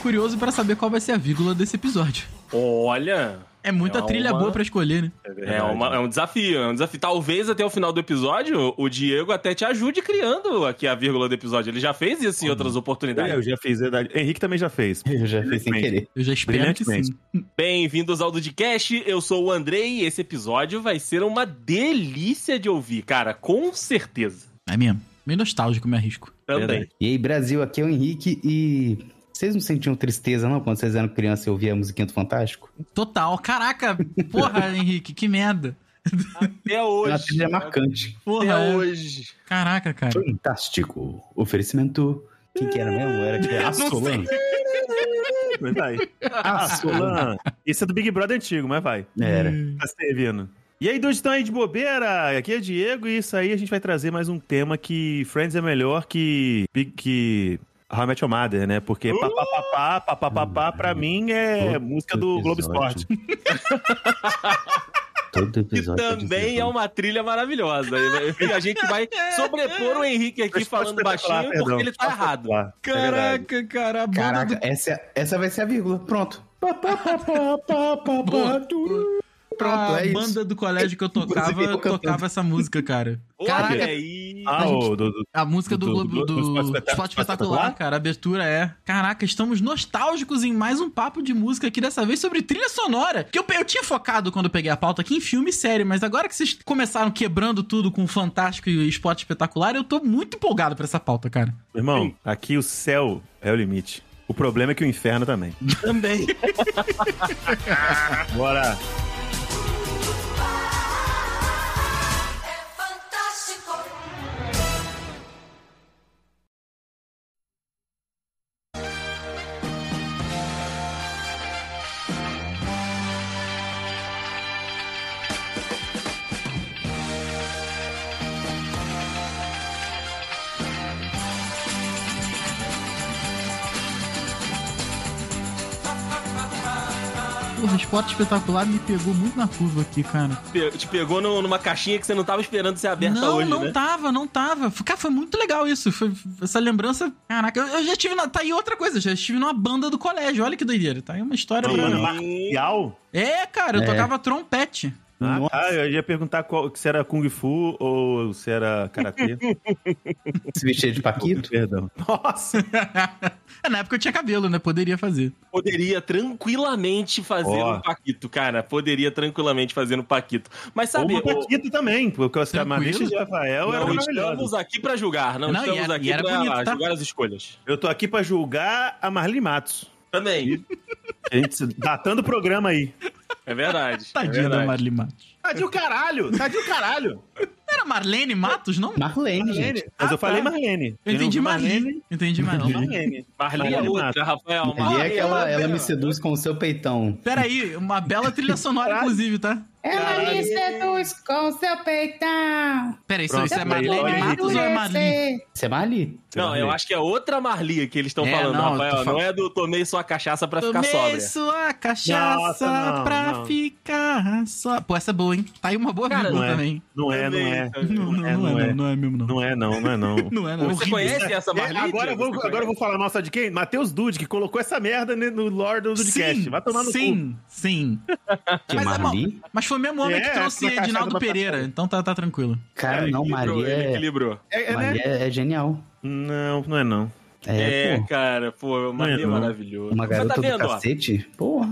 Curioso pra saber qual vai ser a vírgula desse episódio. Olha. É muita É trilha uma- boa pra escolher, né? É, uma- é um desafio, é um desafio. Talvez até o final do episódio o Diego até te ajude criando aqui a vírgula do episódio. Ele já fez isso em outras oportunidades. Eu já fiz, é verdade. Henrique também já fez. Eu já fiz sem querer. Eu já espero que sim. Bem-vindos ao Dudcast, eu sou o Andrei e esse episódio vai ser uma delícia de ouvir, cara, com certeza. É mesmo. Meio nostálgico, me arrisco. Também. E aí, Brasil, aqui é o Henrique e. Vocês não sentiam tristeza, não, quando vocês eram criança e ouviam a musiquinha do Fantástico? Total. Caraca, porra, Henrique, que merda. Até É hoje. uma trilha marcante. Porra, Até é. hoje. Caraca, cara. Fantástico. Oferecimento. Quem que era mesmo? Era que a Solan. Mas vai. Solan. Esse é do Big Brother antigo, mas vai. Era. Tá servindo. E aí, dois estão aí de bobeira? Aqui é Diego e isso aí a gente vai trazer mais um tema que Friends é melhor que. que How I Met Your Mother, né? Porque papapá, papapá, pra mim é Todo música do Globo. Esporte. Todo episódio. tá também é uma trilha maravilhosa. E a gente vai sobrepor o Henrique aqui falando baixinho perdão. porque ele tá errado. É. Caraca, cara, a banda Caraca, do... essa, é- essa vai ser a vírgula. Pronto. Boa. Pronto, a é isso. banda do colégio que eu tocava, eu tocava essa música, cara. Olha Caraca, aí. Ah, o do, do- A música do, Do- Globo do- do, do Esporte Espetacular? Esporte Espetacular, cara. A abertura é. Caraca, estamos nostálgicos em mais um papo de música aqui, dessa vez sobre trilha sonora. Que eu, eu tinha focado quando eu peguei a pauta aqui em filme e série, mas agora que vocês começaram quebrando tudo com Fantástico e Esporte Espetacular, eu tô muito empolgado pra essa pauta, cara. Irmão, aqui o céu é o limite. O problema é que o inferno também. Também. Bora! Esporte Espetacular me pegou muito na curva aqui, cara. Pe- Te pegou no- numa caixinha que você não tava esperando ser aberta não, hoje, não né? tava, não tava. Cara, foi muito legal isso. Foi, essa lembrança. Caraca, eu, eu já tive. Na, tá aí outra coisa, já estive numa banda do colégio. Olha que doideira. Tá aí uma história. Não, marcial? É, cara, eu É. tocava trompete. Ah, Nossa. tá, eu ia perguntar qual- se era Kung Fu ou se era Karatê. Se vestir de Paquito. Perdão. Nossa! É, na época eu tinha cabelo, né? Poderia fazer. Poderia tranquilamente fazer Ó. um Paquito, cara. Poderia tranquilamente fazer um Paquito. Mas sabe, Ou o Paquito também, porque Tranquilo. camaristas de Rafael eram não maravilhosos. estamos aqui pra julgar, não, Não, e estamos era- aqui e era pra bonito, tá? julgar as escolhas. Eu tô aqui pra julgar a Marli Matos. Também. A gente datando o programa aí. É verdade. é Tadinha da verdade. Marli Matos. Tá de o caralho! O caralho! Era Marlene Matos, não? Marlene, gente. Mas Ah, eu falei tá. Marlene. Eu entendi não vi Marli. Entendi Marli. Marlene. Marli é outra, Matos. Rafael. Marli é aquela, outra. ela me seduz com o seu peitão. Peraí, uma bela trilha sonora, inclusive, tá? Ela me seduz com seu peitão. Peraí, isso, Pronto, isso é Marlene Matos ou é Marli? Você é Marli? Não, eu acho que é outra Marli que eles estão É, falando, não, Rafael. Não é do tomei sua cachaça pra ficar Tomei sóbria. sua cachaça Nossa, não, pra não. ficar só. Pô, essa é boa, hein? Tá aí uma boa Cara, não é. também. Não é, não é. Também, Não, não, é, não, é, é. não, é mesmo, não. Não é, não, não é, não. Não é, não. Você conhece essa? É, agora, eu Diego? vou, agora eu vou falar nossa de quem? Matheus Dude, que colocou essa merda no lore do Dudcast. Sim, Vai tomar no cu. sim, sim. Que Mas é Marli? Mas foi o mesmo homem É, que trouxe essa Edinaldo Pereira, então tá, tá tranquilo. Cara, não, ele é... equilibrou. É, é, né? Marli é, é genial. Não, não é não. É, É, pô. cara, pô, o Marli é maravilhoso. Uma Mas garota tá do vendo, ó? cacete? Porra.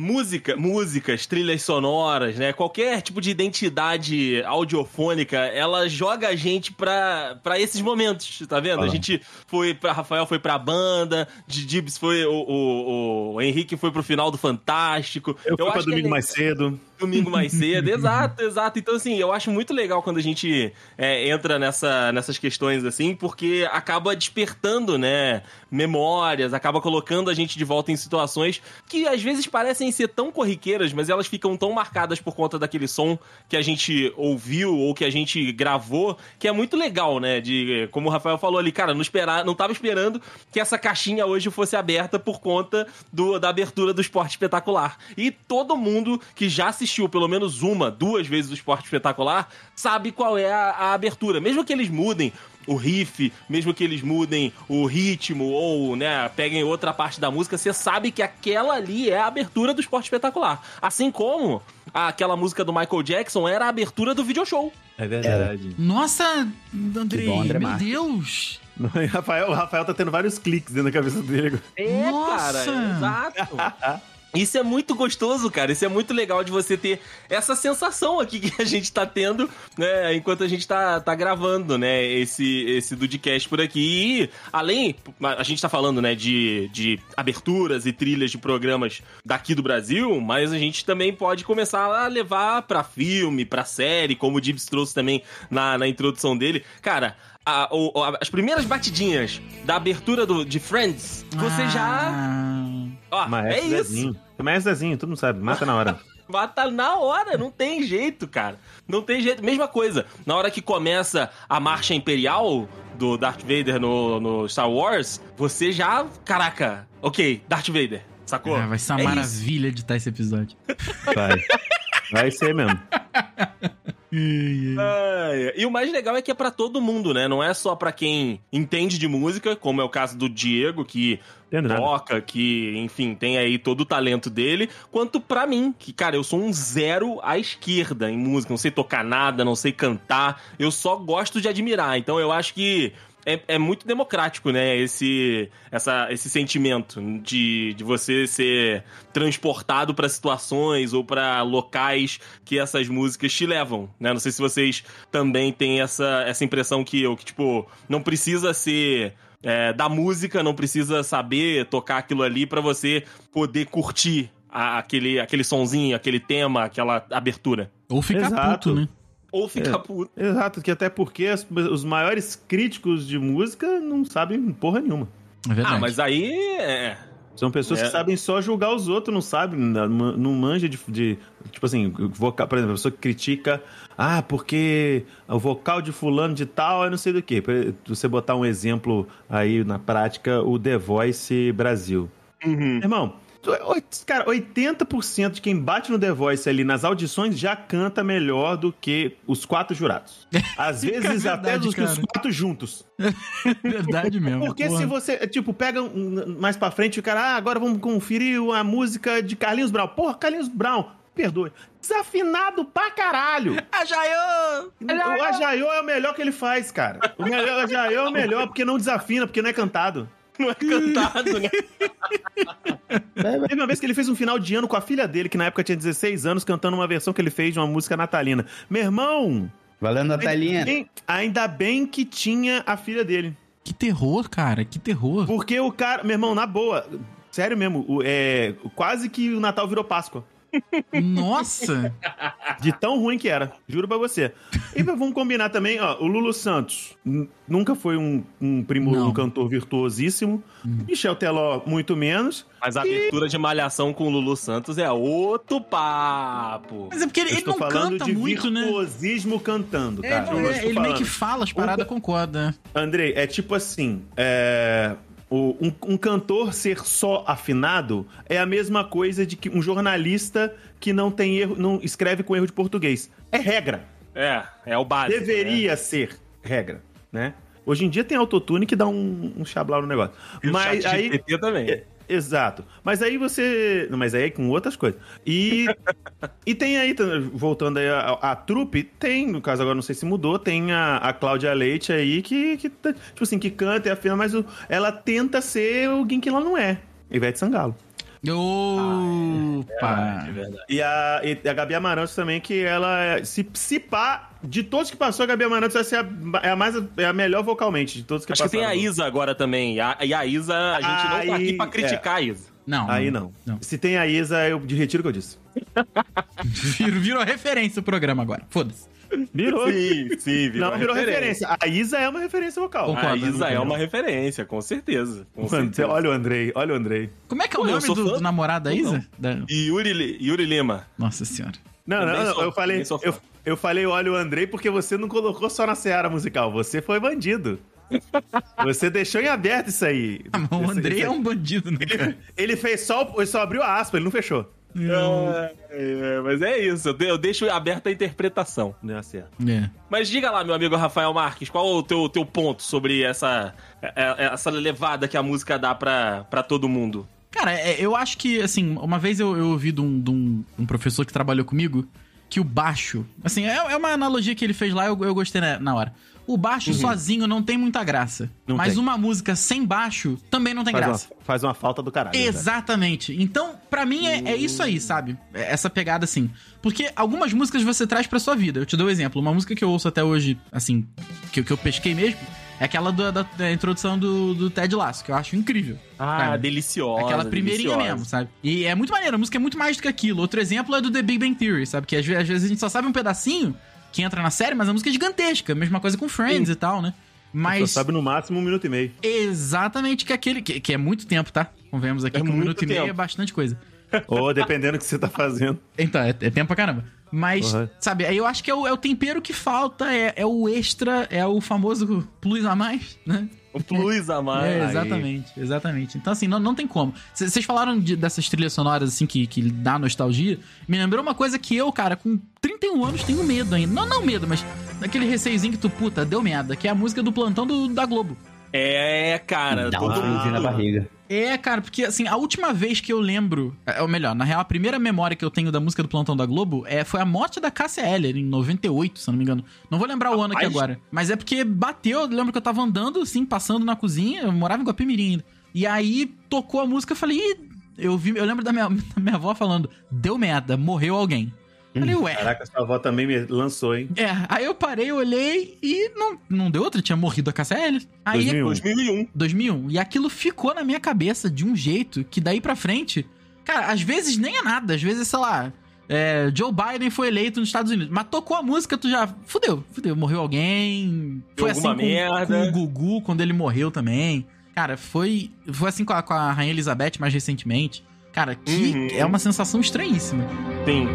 Música, músicas, trilhas sonoras, né? Qualquer tipo de identidade audiofônica, ela joga a gente pra, pra esses momentos, tá vendo? A Ah. gente foi pra. Rafael foi pra banda, Dibs foi. O, o, o Henrique foi pro final do Fantástico. Eu fui pra que domingo é- mais cedo. Domingo mais cedo, exato, exato. Então, assim, eu acho muito legal quando a gente é, entra nessa, nessas questões, assim, porque acaba despertando, né, memórias, acaba colocando a gente de volta em situações que às vezes parecem ser tão corriqueiras, mas elas ficam tão marcadas por conta daquele som que a gente ouviu ou que a gente gravou, que é muito legal, né? De, como o Rafael falou ali, cara, não, esperar, não tava esperando que essa caixinha hoje fosse aberta por conta do, da abertura do esporte espetacular. E todo mundo que já assistiu pelo menos uma, duas vezes o esporte espetacular, sabe qual é a, a abertura. Mesmo que eles mudem o riff, mesmo que eles mudem o ritmo ou, né, peguem outra parte da música, você sabe que aquela ali é a abertura do esporte espetacular. Assim como aquela música do Michael Jackson era a abertura do video show. É verdade. Nossa, Andrei, bom, André meu Marques. Deus. Rafael, o Rafael tá tendo vários cliques dentro da cabeça dele. É, Nossa! cara, exato. Isso é muito gostoso, cara. Isso é muito legal de você ter essa sensação aqui que a gente tá tendo, né, enquanto a gente tá, tá gravando, né, esse, esse Dudcast por aqui. E, além, a gente tá falando, né, de, de aberturas e trilhas de programas daqui do Brasil, mas a gente também pode começar a levar pra filme, pra série, como o Dibs trouxe também na, na introdução dele. Cara, a- a- as primeiras batidinhas da abertura do, de Friends, você já. Ó, é isso. Zezinho. Maestro Zezinho, todo mundo sabe, mata na hora. Mata na hora, não tem jeito, cara. Não tem jeito. Mesma coisa, na hora que começa a marcha imperial do Darth Vader no, no Star Wars, você já. Caraca, ok, Darth Vader, sacou? Ah, vai ser uma É isso. maravilha editar esse episódio. Vai. Vai ser mesmo. E o mais legal é que é pra todo mundo, né? Não é só pra quem entende de música, como é o caso do Diego, que Entendo nada. toca, que, enfim, tem aí todo o talento dele, quanto pra mim, que, cara, eu sou um zero à esquerda em música, não sei tocar nada, não sei cantar, eu só gosto de admirar. Então eu acho que é, é muito democrático, né? Esse, essa, esse sentimento de, de você ser transportado pra situações ou pra locais que essas músicas te levam, né? Não sei se vocês também têm essa, essa impressão que eu, que, tipo, não precisa ser é, da música, não precisa saber tocar aquilo ali pra você poder curtir a- aquele, aquele sonzinho, aquele tema, aquela abertura. Ou ficar Exato. puto, né? Ou ficar É. puto. Exato, que até porque as- os maiores críticos de música não sabem porra nenhuma. É verdade. Ah, mas aí. É. São pessoas É. que sabem só julgar os outros, não sabem, não não manja de, de- Tipo assim, vocal, por exemplo, a pessoa que critica. Ah, porque o vocal de fulano de tal é não sei do que. Você botar um exemplo aí na prática, o The Voice Brasil. Uhum. Irmão, cara, 80% de quem bate no The Voice ali nas audições já canta melhor do que os quatro jurados. Às vezes até verdade, dos que os quatro juntos. Verdade mesmo. Porque porra. se você, é, tipo, pega um- mais pra frente o cara, ah, agora vamos conferir a música de Carlinhos Brown. Porra, Carlinhos Brown, perdoe. Desafinado pra caralho. Ah, Jaiô! O Ajaiô é o melhor que ele faz, cara. O melhor, o Ajaiô é o melhor, porque não desafina, porque não é cantado. Não é cantado, né? Teve uma vez que ele fez um final de ano com a filha dele, que na época tinha 16 anos, cantando uma versão que ele fez de uma música natalina. Meu irmão, Valendo, Natalinha. ainda bem, ainda bem que tinha a filha dele. Que terror, cara. Que terror. Porque o cara, meu irmão, na boa, sério mesmo, o- é, quase que o Natal virou Páscoa. Nossa! De tão ruim que era, juro pra você. E vamos combinar também, ó, o Lulu Santos nunca foi um, um primo, Não. um cantor virtuosíssimo. Michel Teló, muito menos. Mas a abertura de Malhação com o Lulu Santos é outro papo. Mas é porque ele, ele não falando canta de muito, né? virtuosismo cantando, É, cara. é, estou ele meio que falando. fala as paradas, concorda. Andrei, é tipo assim, é, o- um, um cantor ser só afinado é a mesma coisa de que um jornalista que não tem erro, não escreve com erro de português. É regra. É, é o básico. Deveria ser regra, né? Hoje em dia tem autotune que dá um, um chablau no negócio. né? Mas aí. GPT também. É, Exato. Mas aí você. Mas aí é com outras coisas. E. e tem aí, voltando aí a, a, trupe, tem, no caso agora não sei se mudou, tem a, a Cláudia Leite aí que, que. Tipo assim, que canta e afina, mas o- ela tenta ser alguém que ela não é. Ivete Sangalo. Opa! É verdade. E a, e a Gabi Amarantos também, que ela é. Se, se pá, de todos que passou, a Gabi Amarantos vai ser a, é a mais. É a melhor vocalmente de todos que Acho que tem passaram. a Isa agora também. E a, e a Isa, a gente não tá aqui Aí, pra criticar a Isa. Não. Aí não. não. Se tem a Isa, eu de retiro o que eu disse. Virou, virou referência o programa agora. Foda-se. Virou. Sim, sim, virou Não, virou referência. A Isa é uma referência vocal. Concordo. A Isa é uma referência, com certeza. Com Mano, certeza. olha o Andrei, olha o Andrei. Como é que é o Pô, nome do, do namorado da. Isa? Da- Yuri, Yuri Lima. Nossa senhora. Não, não, não, sou- eu falei, eu, eu falei olha o Andrei porque você não colocou só na seara musical, você foi bandido. Você deixou em aberto isso aí. Ah, mas o Andrei é um bandido, né, cara? Ele fez só, ele só abriu a aspa, ele não fechou. É, é, mas é isso, eu de- eu deixo aberta a interpretação. Não é certo. É. Mas diga lá, meu amigo Rafael Marques, qual o teu, teu ponto sobre essa, é- é- essa levada que a música dá pra, pra todo mundo? Cara, eu acho que, assim, uma vez eu, eu ouvi de, um, de um- professor que trabalhou comigo que o baixo. Assim, é, é uma analogia que ele fez lá, eu, eu gostei na, na hora. O baixo sozinho não tem muita graça. Não mas tem. uma música sem baixo também não tem Faz uma, graça. faz uma falta do caralho. velho. Exatamente. Então, pra mim é, é isso aí, sabe? É Essa pegada assim. Porque algumas músicas você traz pra sua vida. Eu te dou um exemplo. Uma música que eu ouço até hoje, assim, que, que eu pesquei mesmo, é aquela do- da, da introdução do, do Ted Lasso, que eu acho incrível. Ah, Sabe? deliciosa. Aquela primeirinha deliciosa. mesmo, sabe? E é muito maneiro, a música é muito mais do que aquilo. Outro exemplo é do The Big Bang Theory, sabe? Que às vezes a gente só sabe um pedacinho que entra na série, mas a música é gigantesca. Mesma coisa com Friends e tal, né? Só Mas sabe no máximo um minuto e meio. exatamente que aquele. Que, que é muito tempo, tá? Convenhamos aqui É que um minuto e meio tempo. é bastante coisa. Ou dependendo do que você tá fazendo. Então, é, é tempo pra caramba. Mas, Uhum. sabe, aí eu acho que é o, é o tempero que falta, é, é o extra, é o famoso plus a mais, né? O plus a mais. É, exatamente, exatamente. Então, assim, não, não tem como. Vocês falaram de- dessas trilhas sonoras, assim, que, que dá nostalgia. Me lembrou uma coisa que eu, cara, com 31 anos, tenho medo ainda. Não, não medo, mas aquele receiozinho que tu, puta, deu merda, que é a música do plantão do, da Globo. É, cara. Dá todo na mundo- barriga. É, cara, porque assim, a última vez que eu lembro, é, ou melhor, na real, a primeira memória que eu tenho da música do Plantão da Globo é, foi a morte da Cássia Eller, em 98, se eu não me engano. Não vou lembrar o ano aqui agora. Mas é porque bateu, eu lembro que eu tava andando, assim, passando na cozinha, eu morava em Guapimirim ainda. E aí tocou a música, eu falei, Ih, eu, vi, eu lembro da minha, da minha avó falando, deu merda, morreu alguém. Falei, ué. Caraca, sua avó também me lançou, hein? É, aí eu parei, olhei e não, não deu outra, tinha morrido a Eller. Aí 2001. 2001. 2001. E aquilo ficou na minha cabeça de um jeito que daí pra frente. Cara, às vezes nem é nada. Às vezes, sei lá. é, Joe Biden foi eleito nos Estados Unidos. Mas tocou a música, tu já. Fudeu, fudeu. Morreu alguém. Foi assim alguma com, merda. com o Gugu quando ele morreu também. Cara, foi. Foi assim com a, com a Rainha Elizabeth mais recentemente. Cara, que Uhum. é uma sensação estranhíssima. Sim.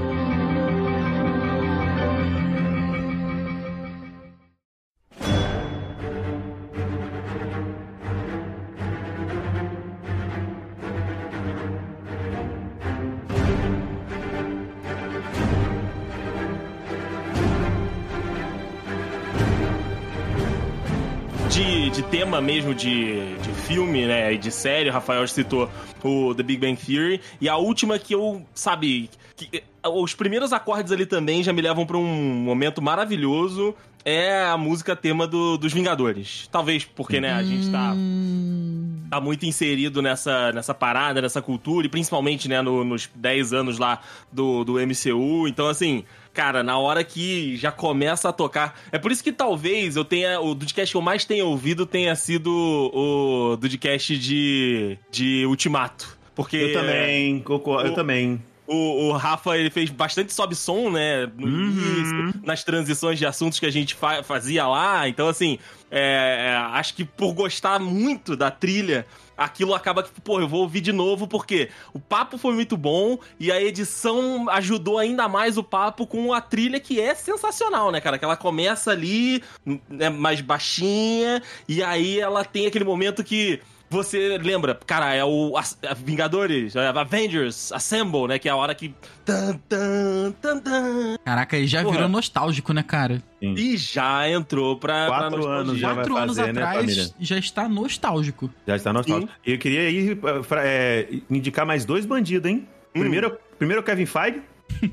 De, de filme, né, e de série, o Rafael citou o The Big Bang Theory, e a última que eu, sabe, que, os primeiros acordes ali também já me levam pra um momento maravilhoso, é a música tema do- dos Vingadores. Talvez porque, né, a gente tá Hum, tá muito inserido nessa, nessa parada, nessa cultura, e principalmente, né, no- nos 10 anos lá do, do MCU. Então, assim, cara, na hora que já começa a tocar. É por isso que talvez eu tenha. O Dudcast que eu mais tenha ouvido tenha sido o Dudcast de, de Ultimato. Porque. Eu também, concordo, eu também. O, o Rafa, ele fez bastante sobe-som, né? No Uhum. início, nas transições de assuntos que a gente fa- fazia lá. Então, assim, é, é, acho que por gostar muito da trilha, aquilo acaba que, pô, eu vou ouvir de novo, porque o papo foi muito bom e a edição ajudou ainda mais o papo com a trilha que é sensacional, né, cara? Que ela começa ali, né, mais baixinha, e aí ela tem aquele momento que. Você lembra, cara, é o As- é Vingadores, é Avengers, Assemble, né? Que é a hora que. Tan, tan, tan, tan, Caraca, aí já Porra. virou nostálgico, né, cara? e já entrou pra. pra Quatro nostalgia. anos já vai Quatro anos fazer, né, atrás família? já está nostálgico. Já está nostálgico. E eu queria aí pra, é, indicar mais dois bandidos, hein? Primeiro, primeiro é o Kevin Feige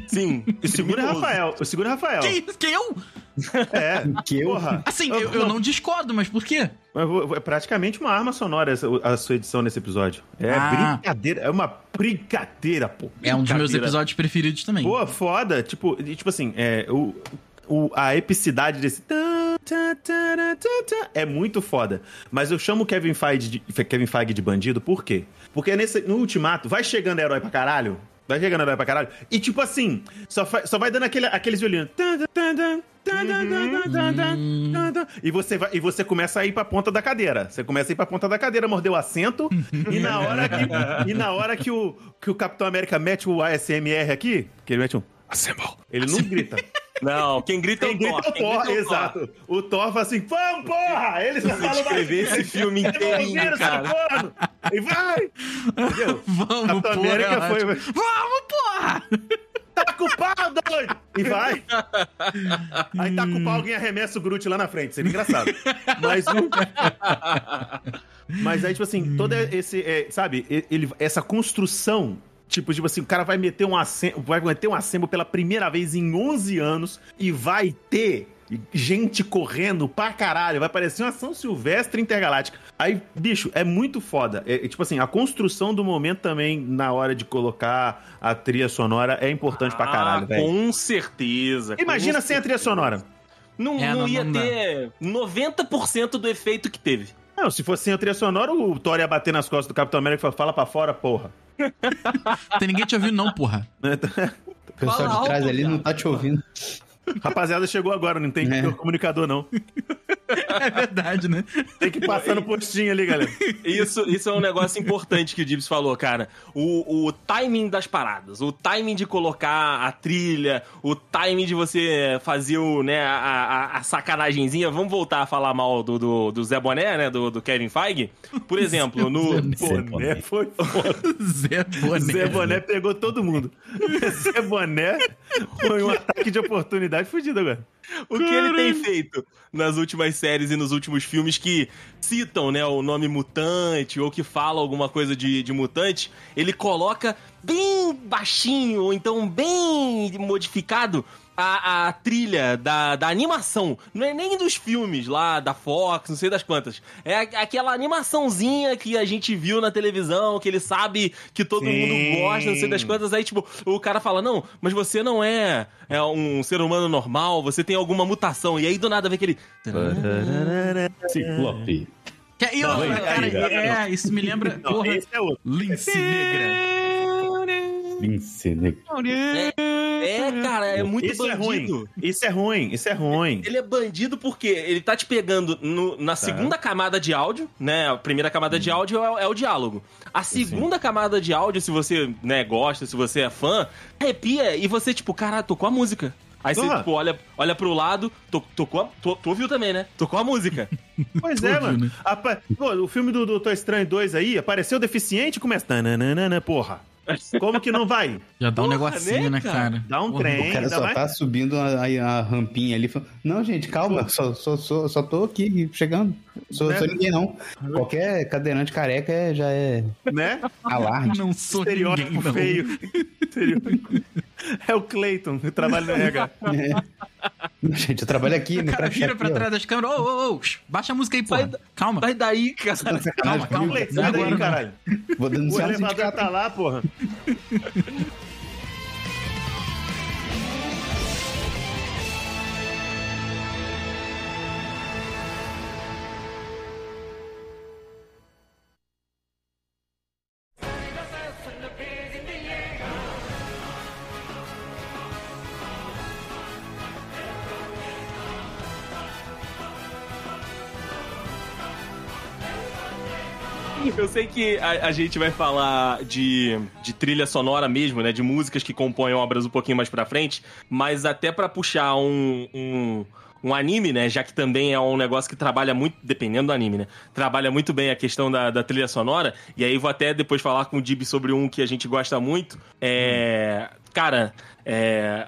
Sim. e o segundo é. Rafael. O segundo é Rafael. Que isso? Que eu? É, Que eu? porra. Assim, eu, eu não discordo, mas por quê? É praticamente uma arma sonora essa- a sua edição nesse episódio. É Ah. brincadeira, é uma brincadeira, pô. É um dos meus episódios preferidos também. Pô, foda. Tipo, tipo assim, é, o, o- a epicidade desse. É muito foda. Mas eu chamo o Kevin Feige de, Kevin Feige de bandido por quê? Porque nesse, no ultimato, vai chegando herói pra caralho. Vai chegando vai pra caralho. E tipo assim, só, só vai dando aquele, aqueles violinos E você, vai, e você começa a ir pra ponta da cadeira. Você começa a ir pra ponta da cadeira, mordeu o assento. e na hora que, e na hora que, o, que o Capitão América mete o ASMR aqui, que ele mete um. Assemble. Ele não grita. Não, quem grita é Quem o grita Thor. é o Thor, grita é o Thor. exato. O Thor fala assim, vamos, porra! Ele só fala escrever esse filme inteirinho, cara. E vai! Entendeu? Vamos, Capitão porra. América é foi... Vamos, porra! Tá com o pau, doido! E vai. Aí tá com o pau, alguém arremessa o Groot lá na frente. Seria engraçado. Mas o... Mas aí, tipo assim, todo esse... é, sabe? Ele, essa construção... Tipo, tipo assim, o cara vai meter um assemble, vai meter um assemble pela primeira vez em 11 anos e vai ter gente correndo pra caralho. Vai parecer uma São Silvestre intergaláctica. Aí, bicho, é muito foda. É, é, tipo assim, a construção do momento também, na hora de colocar a trilha sonora, é importante pra caralho, Ah, velho. Com certeza. com Imagina sem a trilha sonora. Não, É, não não- ia não ter 90% do efeito que teve. Não, se fosse sem a trilha sonora, o Thor ia bater nas costas do Capitão América e falar, fala pra fora, porra. Tem ninguém te ouvindo, não, porra. O pessoal Fala de trás alto, ali não tá te ouvindo. Rapaziada, chegou agora, não tem É. comunicador, não. É verdade, né? Tem que passar no postinho ali, galera. Isso, isso é um negócio importante que o Gibbs falou, cara. O, o timing das paradas, o timing de colocar a trilha, o timing de você fazer o, né, a, a, a sacanagemzinha. Vamos voltar a falar mal do, do, do Zé Boné, né? Do, do Kevin Feige. Por exemplo, no. Boné foi foda. Zé Boné. Zé Boné pegou todo mundo. Zé Boné foi um ataque de oportunidade fudido agora. O que ele tem feito nas últimas séries e nos últimos filmes que citam, né, o nome mutante ou que fala alguma coisa de, de mutante, ele coloca bem baixinho ou então bem modificado a, a trilha da, da animação. Não é nem dos filmes lá da Fox, não sei das quantas. É aquela animaçãozinha que a gente viu na televisão, que ele sabe que todo Sim. mundo gosta, não sei das quantas. Aí, tipo, o cara fala: Não, mas você não é, é um ser humano normal, você tem alguma mutação. E aí do nada vem aquele. Ciclope. Que, e, ó, Não, cara, aí, aí, é, isso me lembra. Não, porra, esse é. Lince Negra. Lince Negra. É, cara, é muito Isso é bandido. ruim. Isso é ruim. Isso é ruim. Ele é bandido porque ele tá te pegando no- na segunda camada de áudio, né? A primeira camada de áudio é, é o diálogo. A segunda camada de áudio, se você né, gosta, se você é fã, arrepia e você, tipo, cara, tocou a música. Aí você, tipo, olha, olha pro lado, to, tocou a, to, tu ouviu também, né? Tocou a música. Pois é, mano. né? Apa- Pô, o filme do Doutor Estranho 2 aí, apareceu deficiente e começa... Tananana, porra. Como que não vai? Já dá um Porra, negocinho, né, né, cara? cara? Dá um Porra. trem. O cara só mais- tá subindo a, a- a rampinha ali. falando, Não, gente, calma. Só, só, só, só tô aqui chegando. Sou, Né? sou ninguém, não. Qualquer cadeirante careca é- já é Né? alarde. Não sou ninguém, Estereótipo não. feio. Estereótipo. É o Clayton, que trabalha no RH. É. Gente, eu trabalho aqui, O meu cara vira pra trás das câmeras. Ô, ô, ô, baixa a música aí. Sai Calma. Sai daí, cara. Calma, é sai daí, caralho. Vou O denunciar um elevador tá lá, porra. Eu sei que a, a gente vai falar de, de trilha sonora mesmo, né? De músicas que compõem obras um pouquinho mais pra frente, mas até pra puxar um, um, um anime, né? Já que também é um negócio que trabalha muito, dependendo do anime, né? Trabalha muito bem a questão da, da trilha sonora, e aí vou até depois falar com o Dib sobre um que a gente gosta muito. É. Cara, é,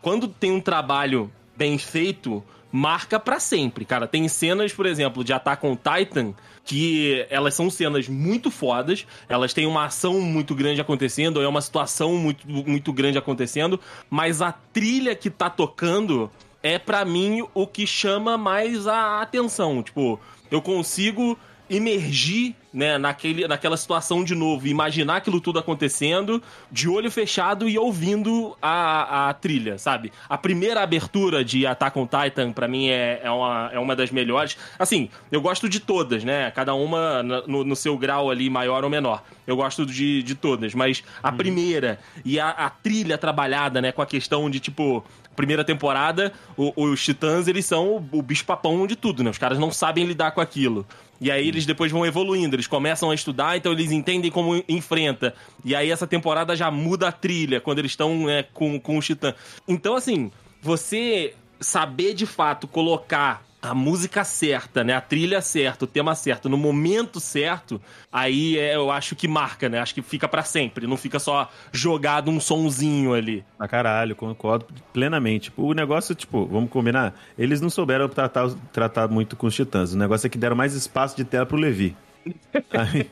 quando tem um trabalho bem feito, marca pra sempre, cara. Tem cenas, por exemplo, de Attack on Titan que elas são cenas muito fodas, elas têm uma ação muito grande acontecendo, é uma situação muito, muito grande acontecendo, mas a trilha que tá tocando é pra mim o que chama mais a atenção. Tipo, eu consigo imergir né, naquele, naquela situação de novo, imaginar aquilo tudo acontecendo, de olho fechado e ouvindo a, a trilha, sabe? A primeira abertura de Attack on Titan, pra mim, é, é, uma, é uma das melhores. Assim, eu gosto de todas, né? Cada uma no, no seu grau ali, maior ou menor. Eu gosto de, de todas, mas a primeira e a, a trilha trabalhada, né, com a questão de, tipo, primeira temporada, o- os titãs, eles são o, o bicho-papão de tudo, né? Os caras não sabem lidar com aquilo. E aí eles depois vão evoluindo, eles começam a estudar, então eles entendem como enfrenta. E aí essa temporada já muda a trilha, quando eles estão né, com, com os titãs. Então, assim, você saber de fato colocar a música certa, né? A trilha certa, o tema certo, no momento certo, aí é, eu acho que marca, né? Acho que fica pra sempre. Não fica só jogado um sonzinho ali. Pra caralho, concordo plenamente. O negócio, tipo, vamos combinar? Eles não souberam tratar, tratar muito com os titãs. O negócio é que deram mais espaço de tela pro Levi. Aí,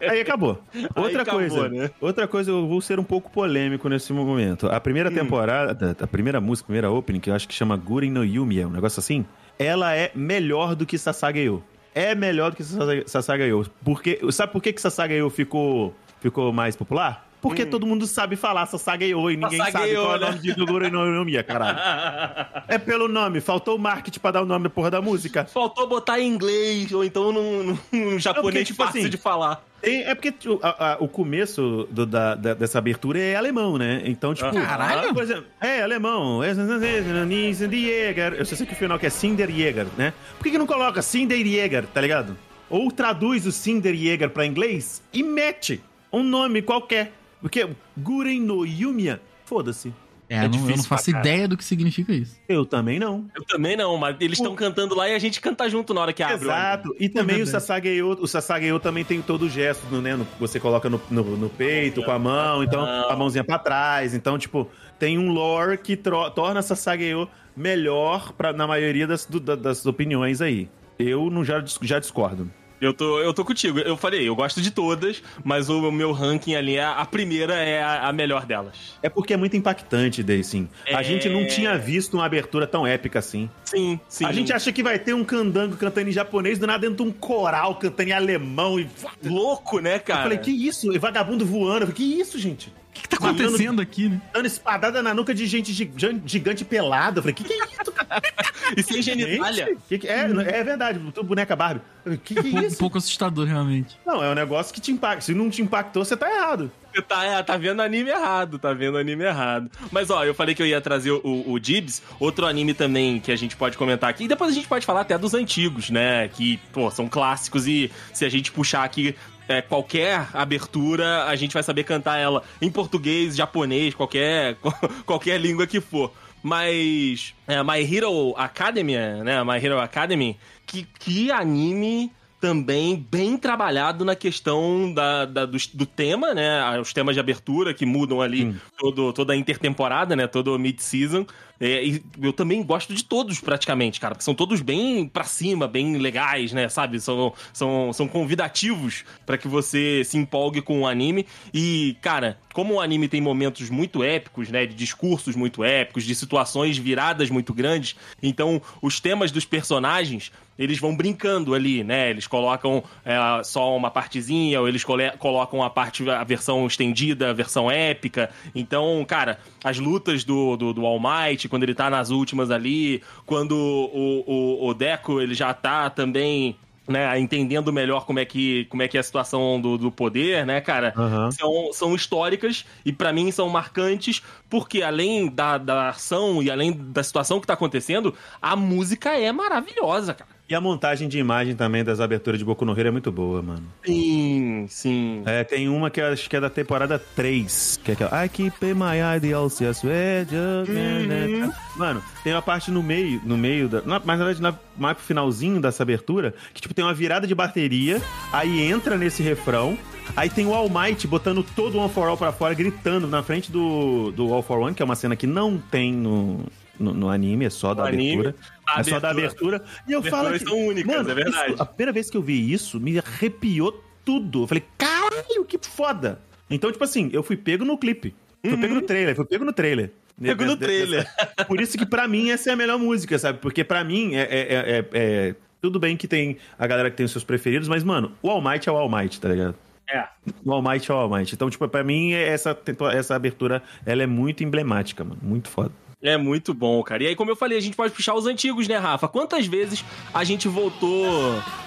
aí acabou. Outra acabou, coisa, né? outra coisa, eu vou ser um pouco polêmico nesse momento. A primeira temporada, a primeira música, a primeira opening, que eu acho que chama Guren no Yumi, é um negócio assim, ela é melhor do que Sasageyo. É melhor do que Sasa- Sasageyo. Porque, sabe por que que Sasageyo ficou, ficou mais popular? Porque todo mundo sabe falar Sasageyo e ninguém sabe qual é o né? nome de Guren no Yumi, caralho. É pelo nome, faltou o marketing pra dar o nome da porra da música. Faltou botar em inglês, ou então num, num japonês tipo fácil assim, de falar. Tem- é porque tipo, a- a- o começo do- da- da- dessa abertura é alemão, né? Então, tipo. Caralho! Por exemplo, é alemão. Jäger. Eu sei que o final que é Cinderjäger, né? Por que, que não coloca Cinderjäger, tá ligado? Ou traduz o Cinderjäger pra inglês e mete um nome qualquer. Porque Guren no Yumiya, foda-se. É, eu não- eu não difícil faço ideia do que significa isso. Eu também não. Eu também não, mas eles estão cantando lá e a gente canta junto na hora que abre. o. Exato. E também o verdade. Sasageyo, o Sasageyo também tem todo o gesto, né? no- você coloca no, no- no peito com a mão, então a mãozinha pra trás. Então, tipo, tem um lore que torna Sasageyo melhor pra, na maioria das, do- da- das opiniões aí. Eu não já, já discordo. Eu tô, eu tô contigo. Eu falei, eu gosto de todas, mas o meu ranking ali, a, a primeira é a, a melhor delas. É porque é muito impactante, daí sim. A É. gente não tinha visto uma abertura tão épica assim. Sim, sim. A gente acha que vai ter um candango cantando em japonês, do nada dentro de um coral cantando em alemão e. Louco, né, cara? Eu falei, que isso? E vagabundo voando. Eu falei, que isso, gente? O que, que tá acontecendo aqui, né? dando espadada na nuca de gente gi- gigante pelada. Eu falei, que que é isso, cara? E sem genitália. Gente, que que- é, é verdade, tu boneca Barbie. Que que é Um, um isso? pouco assustador, realmente. Não, é um negócio que te impacta. Se não te impactou, você tá errado. Tá, é, tá vendo anime errado, tá vendo anime errado. Mas ó, eu falei que eu ia trazer o, o Dibs, outro anime também que a gente pode comentar aqui. E depois a gente pode falar até dos antigos, né? Que, pô, são clássicos e se a gente puxar aqui é, qualquer abertura, a gente vai saber cantar ela em português, japonês, qualquer, qualquer língua que for. Mas é, My Hero Academia, né? My Hero Academy, que, que anime também bem trabalhado na questão da, da- do, do tema, né? Os temas de abertura que mudam ali todo, toda a intertemporada, né? Todo mid-season. É, e eu também gosto de todos, praticamente, cara, porque são todos bem pra cima, bem legais, né? Sabe? São, são, são convidativos pra que você se empolgue com o anime. E, cara, como o anime tem momentos muito épicos, né? De discursos muito épicos, de situações viradas muito grandes, então os temas dos personagens eles vão brincando ali, né? Eles colocam é, só uma partezinha, ou eles colocam a parte, a versão estendida, a versão épica. Então, cara, as lutas do, do, do All Might, quando ele tá nas últimas ali, quando o, o, o Deco ele já tá também. Né, entendendo melhor como é que, como é, que é a situação do, do poder, né, cara? Aham. são, são históricas e pra mim são marcantes porque além da, da ação e além da situação que tá acontecendo, a música é maravilhosa, cara. E a montagem de imagem também das aberturas de Boku no Hero é muito boa, mano. Sim, sim. É, tem uma que eu acho que é da temporada 3, que é aquela I keep my ideals, yes, we're just- Uhum. Mano, tem uma parte no meio, no meio da... na- Mas na verdade, na- mais pro finalzinho dessa abertura, que tipo, tem uma virada de bateria, aí entra nesse refrão, aí tem o All Might botando todo o One for All pra fora, gritando na frente do, do All for One, que é uma cena que não tem no, no, no anime, é só da anime, abertura. A é só da abertura. E eu falo que, são únicas, mano, é verdade. isso- a primeira vez que eu vi isso, me arrepiou tudo. Eu falei, caralho, que foda. Então, tipo assim, eu fui pego no clipe. Fui pego no trailer, fui pego no trailer. Uhum. Pego no trailer. Por isso que pra mim essa é a melhor música, sabe? Porque pra mim é, é- é- é- é- Tudo bem que tem a galera que tem os seus preferidos, mas, mano, o All Might é o All Might, tá ligado? É. O All Might é o All Might. Então, tipo, pra mim, essa, essa abertura, ela é muito emblemática, mano. Muito foda. É muito bom, cara. E aí, como eu falei, a gente pode puxar os antigos, né, Rafa? Quantas vezes a gente voltou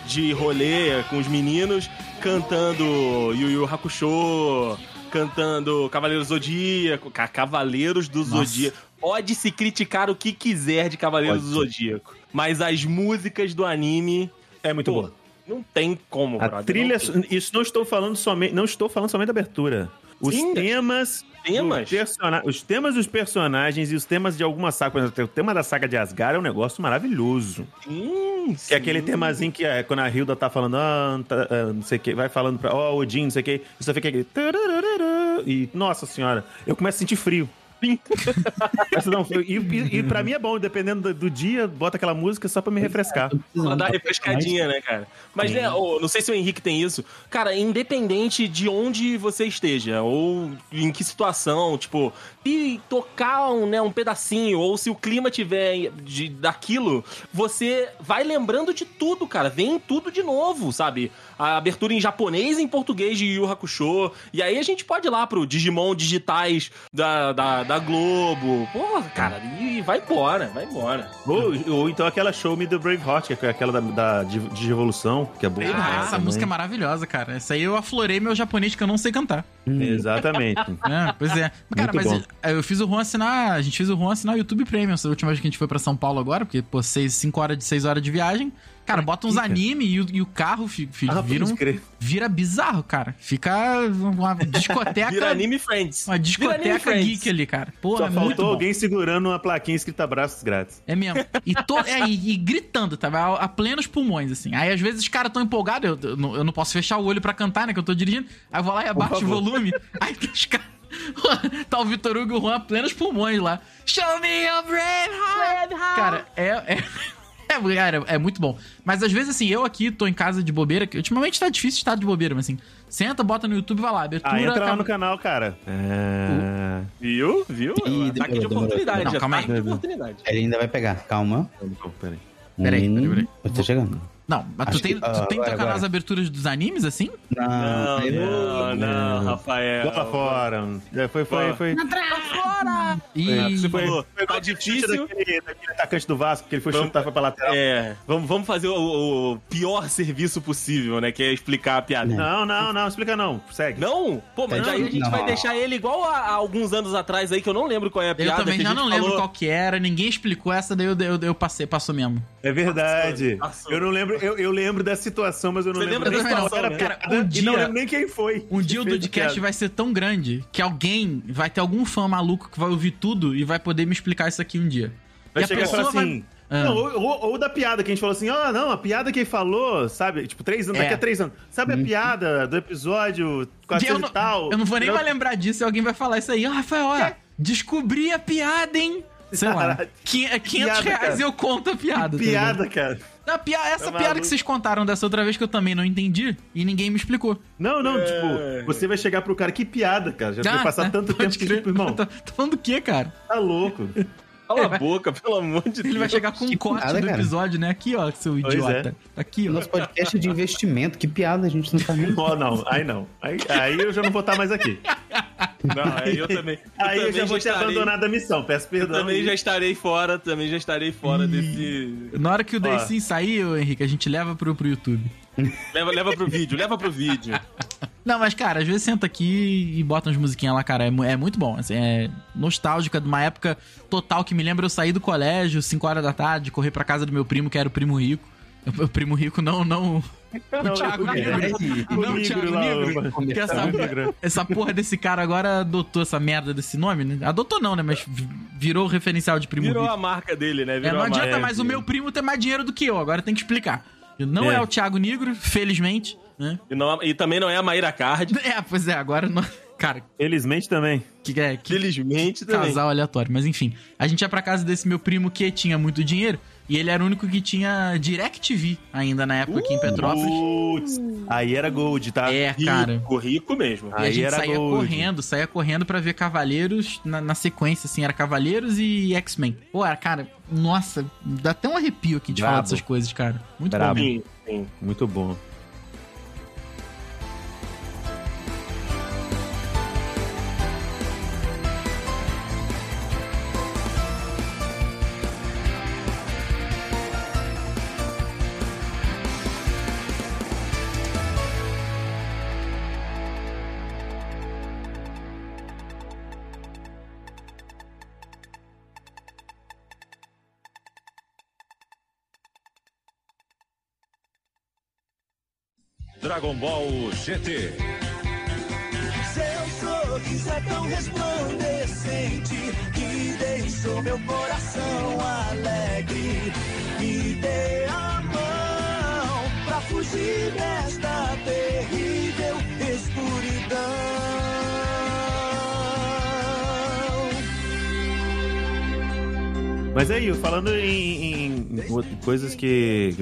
de rolê com os meninos cantando Yu Yu Hakusho, cantando Cavaleiros do Zodíaco, Ca- Cavaleiros do Nossa. Zodíaco. Pode se criticar o que quiser de Cavaleiros Pode do. Zodíaco, mas as músicas do anime, É muito pô, boa. não tem como, A brother, trilha, não isso não estou falando somente, não estou falando somente da abertura. Os Sim, temas, temas. os temas dos personagens e os temas de alguma saga, por exemplo, o tema da saga de Asgard é um negócio maravilhoso. Sim, Que é aquele sim. temazinho que é, quando a Hilda tá falando, ah, tá, ah, não sei o que, vai falando pra, ó, Odin, não sei o que, e só fica aquele. E, nossa senhora, eu começo a sentir frio. Começa a dar um frio. E, e, e pra mim é bom, dependendo do, do dia, bota aquela música só pra me refrescar. Pra dar refrescadinha, né, cara? Mas, né, ô, não sei se o Henrique tem isso. Cara, independente de onde você esteja, ou em que situação, tipo, e tocar um, né, um pedacinho, ou se o clima tiver de, daquilo, você vai lembrando de tudo, cara. Vem tudo de novo, sabe? A abertura em japonês e em português de Yu Yu Hakusho. E aí a gente pode ir lá pro Digimon digitais da, da, da Globo. Porra, cara, e vai embora, vai embora. Ou, ou então aquela Show Me the Braveheart, que é aquela da, da de, de Revolução, que é boa. Ah, essa também. música é maravilhosa, cara. Essa aí eu aflorei meu japonês que eu não sei cantar. Exatamente. É, pois é. Cara, Muito mas bom. eu, eu fiz o Juan assinar. A gente fez o Juan assinar o YouTube Premium. Essa última vez que a gente foi pra São Paulo agora, porque, pô, 5 horas de 6 horas de viagem. Cara, bota uns anime e, o- e o carro fi, fi- Ah, vira, um- pode crer. vira bizarro, cara. Fica uma discoteca. Vira Anime Friends. Uma Vira Anime discoteca Friends. geek ali, cara. Porra, Só é muito faltou bom. alguém segurando uma plaquinha escrita braços grátis. É mesmo. E, to- é, e, e gritando, tá? A, a plenos pulmões, assim. Aí às vezes os caras tão empolgados, eu, eu não- eu não posso fechar o olho pra cantar, né? Que eu tô dirigindo. Aí eu vou lá e abaixo o favor. volume. Aí tem os caras. tá o Vitor Hugo e o Juan a plenos pulmões lá. Show me your brave heart. Cara, é. é... É, cara, é muito bom. Mas às vezes, assim, eu aqui tô em casa de bobeira, que ultimamente tá difícil estar de bobeira, mas assim, senta, bota no YouTube, vai lá, abertura. Ah, entra lá no canal, cara. É... Viu? Viu? Ih, ataque demorou, de oportunidade. demorou. Não, calma aí. ataque de oportunidade. Ele ainda vai pegar, calma. Peraí. Peraí, peraí, peraí. Eu tô chegando. Não, mas tu tem, que- tu ah, tem tocar nas agora. aberturas dos animes, assim? Não, Não, eu- não, não, Rafael. Bola fora. Já foi, foi, Pô. foi. E. Você Foi, falou, foi tá difícil. Daquele, daquele atacante do Vasco, que ele foi Vamos- chutar, foi pra lateral. É, vamos, vamos fazer o, o pior serviço possível, né? Que é explicar a piada. Não, não, não, explica não. Segue. Não? Pô, mas Não, aí a gente não. vai deixar ele igual a, a alguns anos atrás aí, que eu não lembro qual é a Eu piada. também que a já gente não lembro falou. qual que era, ninguém explicou essa, daí eu, eu, eu passei, passou mesmo. É verdade. Passou. Eu não lembro, eu, eu lembro da situação, mas eu não Você lembro lembra da situação, era né? Cara, um e dia- não lembro nem quem foi. Um dia o que piada. vai ser tão grande que alguém vai ter algum fã maluco que vai ouvir tudo e vai poder me explicar isso aqui um dia. Vai E chegar e falar assim. vai- Ah. Não, ou, ou- ou da piada que a gente falou assim, ah, não, a piada que ele falou, sabe? Tipo, três anos, É. daqui a três anos. Sabe a piada do episódio 400 eu, não, e tal? eu não vou nem Eu- mais lembrar disso e alguém vai falar isso aí. Ah, Rafael, ó, descobri a piada, hein? Sei lá, Caralho. quin- é 500 Piada, reais cara. e eu conto a piada. tá ligado? Piada, cara. Não, pia- essa Tá piada maluco. que vocês contaram dessa outra vez que eu também não entendi e ninguém me explicou. Não, não, É. tipo, você vai chegar pro cara, que piada, cara. Já vai Ah, passar tá, tanto tempo que, crer. tipo, irmão, Tá, tá falando do quê, cara? tá louco. Cala a boca, pelo amor de Deus. Ele vai chegar com um corte piada, do cara. episódio, né? Aqui, ó, seu Pois idiota. Aqui, ó. Nosso podcast é de investimento, que piada, a gente não tá nem. Ó, não, aí não. Aí, aí eu já não vou estar mais aqui. Não, aí eu também. eu Aí eu também já vou ter abandonado a missão, peço Eu perdão. também já estarei fora, também já estarei fora desse. Na hora que o. Day Sim sair, Henrique, a gente leva pro, pro YouTube. Leva, leva pro vídeo, leva pro vídeo. Não, mas, cara, às vezes senta aqui e bota umas musiquinhas lá, cara. É, é muito bom. Assim, é nostálgica de uma época total que me lembra eu sair do colégio, 5 horas da tarde, correr pra casa do meu primo, que era o primo rico. O primo rico, não, não. Não, o Thiago não, Negro. É, Não, o Thiago Negro Que essa, essa porra desse cara agora adotou essa merda desse nome, né? Adotou não, né? Mas vi- virou referencial de primo Virou rico. a marca dele, né? É, Virou não a adianta mais o meu primo ter mais dinheiro do que eu, agora tem que explicar. Não é, É. o Thiago Negro, felizmente, né? E, não- e também não é a Maíra Card. É, pois é, agora não. Cara, Felizmente também. que é que Felizmente também. casal aleatório. Mas enfim, a gente ia pra casa desse meu primo que tinha muito dinheiro. E ele era o único que tinha DirecTV ainda na época aqui em Petrópolis. Putz, aí era Gold, tá? É, cara. Rico, rico mesmo. E a Aí gente era saía Gold. correndo, saía correndo pra ver Cavaleiros na, na sequência, assim, era Cavaleiros e X-Men. Pô, era, cara, nossa, dá até um arrepio aqui de falar Brabo. dessas coisas, cara. Muito Brabo. bom mesmo. Sim, sim. Muito bom. Dragon Ball GT. Seu sorriso é tão resplandecente que deixou meu coração alegre. Me dê a mão pra fugir desta terrível escuridão. Mas aí, falando em, em coisas que,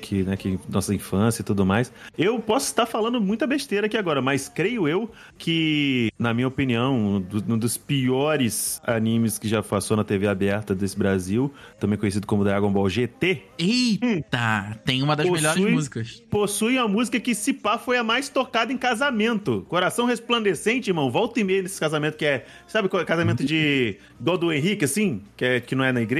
que, né, que nossa infância e tudo mais, eu posso estar falando muita besteira aqui agora, mas creio eu que, na minha opinião, um, do- dos piores animes que já passou na TV aberta desse Brasil, também conhecido como Dragon Ball GT, Eita, tem uma das Possui- melhores músicas. possui uma música que, se pá, foi a mais tocada em casamento. Coração Resplandecente, irmão. Volta e meia nesse casamento que é... Sabe qual é casamento de... Igual do Henrique, assim? Que, é, que não é na igreja,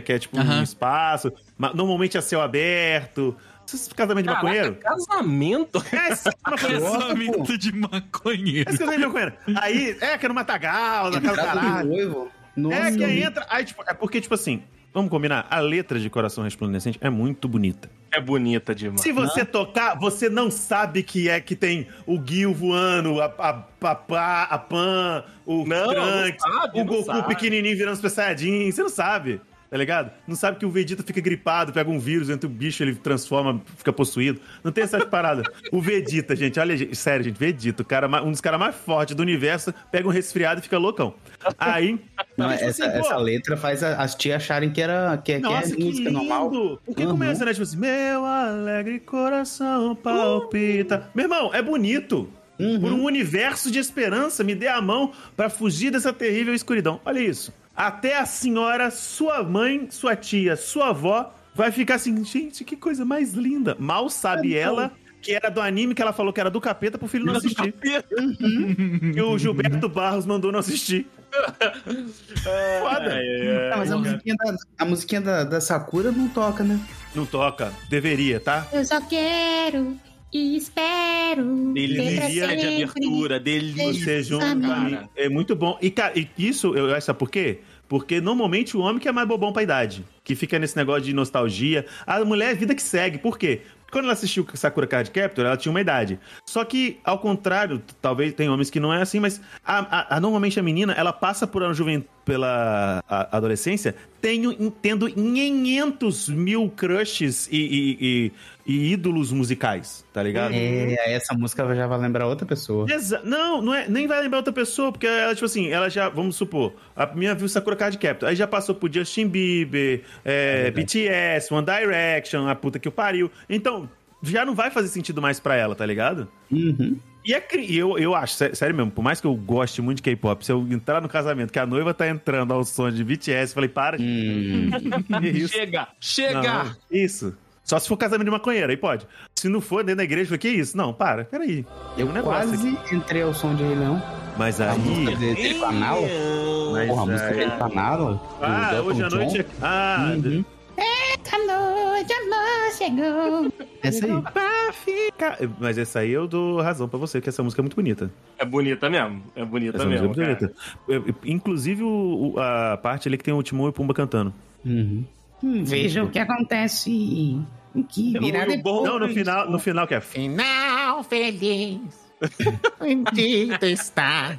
que é tipo Aham. um espaço. ma- Normalmente é céu aberto. Esses casamentos de maconheiro? Caraca, casamento? É, maconheiro. Casamento de maconheiro. Esse casamento de maconheiro. Aí, é, que é no Matagal, naquela Casa do caralho. noivo. Nossa, É, que aí entra... Aí, tipo, é porque, tipo assim... Vamos combinar? A letra de Coração Resplandecente é muito bonita. É bonita demais. Se você tocar, você não sabe que é que tem o Gil voando, a, a, a, a Pan, o Não, Trunks, não sabe, o não Goku sabe. pequenininho virando Super Saiyajin. Você não sabe, tá ligado? Não sabe que o Vegeta fica gripado, pega um vírus, entra o bicho, ele transforma, fica possuído. Não tem essas paradas. O Vegeta, gente, olha, gente, sério, gente, Vegeta, o cara, um dos caras mais fortes do universo, pega um resfriado e fica loucão. Aí... Não, tipo essa, assim, essa letra faz as tias acharem que, era, que, é- que nossa, é que música lindo! normal. Porque Uhum. começa, né? Tipo assim, meu alegre coração palpita. Meu irmão, é bonito. Uhum. Por um universo de esperança, me dê a mão pra fugir dessa terrível escuridão. Olha isso. Até a senhora, sua mãe, sua tia, sua avó, vai ficar assim, gente, que coisa mais linda. Mal sabe ela que era do anime que ela falou que era do capeta pro filho não assistir. Que o Gilberto Barros mandou não assistir. Foda. Ah, mas a musiquinha, da, a musiquinha da, da Sakura não toca, né? Não toca. Deveria, tá? Eu só quero e espero. Delícia de abertura, delícia. Você junta. Amém. É muito bom. E, cara, e isso, eu acho, sabe por quê? Porque normalmente o homem que é mais bobão pra idade. Que fica nesse negócio de nostalgia. A mulher é vida que segue. Por quê? Quando ela assistiu Sakura Card Captor, ela tinha uma idade. Só que, ao contrário, talvez tem homens que não é assim, mas a, a- a- normalmente a menina, ela passa por uma juventude, pela a- adolescência, tenho, tendo 500 mil crushes e, e- e- e ídolos musicais, tá ligado? É, essa música já vai lembrar outra pessoa. Exa não, não é, nem vai lembrar outra pessoa, porque ela, tipo assim, ela já, vamos supor, a minha viu Sakura Card Captor, aí já passou por Justin Bieber, é, BTS, One Direction, a puta que o pariu. Então, já não vai fazer sentido mais pra ela, tá ligado? Uhum. E é cri- eu, eu acho, sé- sério mesmo, por mais que eu goste muito de K-pop, se eu entrar no casamento que a noiva tá entrando ao som de BTS, eu falei, para, Hum. isso? Chega, chega! Não, isso. Só se for casamento de maconheiro, aí pode. Se não for dentro da igreja, eu falei, que isso? Não, para, peraí. Eu um negócio quase entrei ao som de Rei Leão. Mas A música aí... dele, dele com a Nala. Mas Porra, a música aí- dele com a Nala. do Ah, hoje à noite. Ah, Uhum. A noite, amor, chegou. Essa aí. pra ficar. Mas essa aí eu dou razão pra você, que essa música é muito bonita. É bonita mesmo. É bonita Essa mesmo. é muito cara. bonita. Inclusive o- a parte ali que tem o Timão e o Pumba cantando. Uhum. Hum, Veja o que acontece. Que virá o bom- Não, no final, no final que é. Final feliz. Bendito está.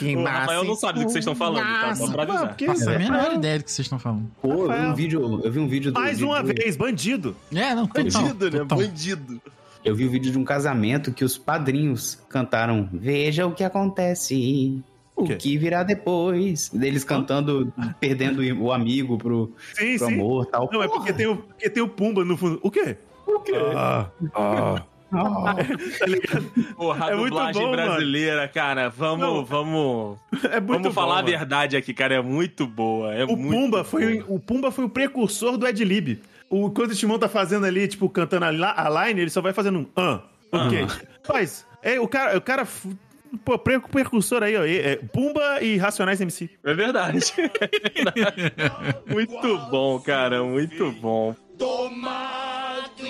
Que O Rafael não sabe do que vocês estão falando, tá? Só pra avisar. Faço a menor ideia do que vocês estão falando. Pô, eu vi um vídeo, eu vi um vídeo do. Mais uma do- vez, bandido. É, não, total, Bandido, né? total. Bandido. Eu vi o vídeo de um casamento que os padrinhos cantaram Veja o que acontece. O quê? que virá depois? Deles cantando, perdendo o amigo pro, Sim, pro sim. amor tal. Não, é porque tem, o, porque tem o Pumba no fundo. O quê? O quê? Ah, ah. Ah, Porra, a É muito dublagem bom, mano. brasileira, cara. Vamos, Não. vamos, É muito vamos falar bom, a mano. verdade aqui, cara. É muito boa. É O muito Pumba, boa. foi, o Pumba foi o precursor do Ed Lib. O, quando o Timão tá fazendo ali, tipo, cantando a, li- a line, ele só vai fazendo um ah, ok. Faz. É, o cara, o cara pô, pre- precursor aí, ó. é, é Pumba e Racionais MC. É verdade. muito bom, cara. Muito bom. Tomado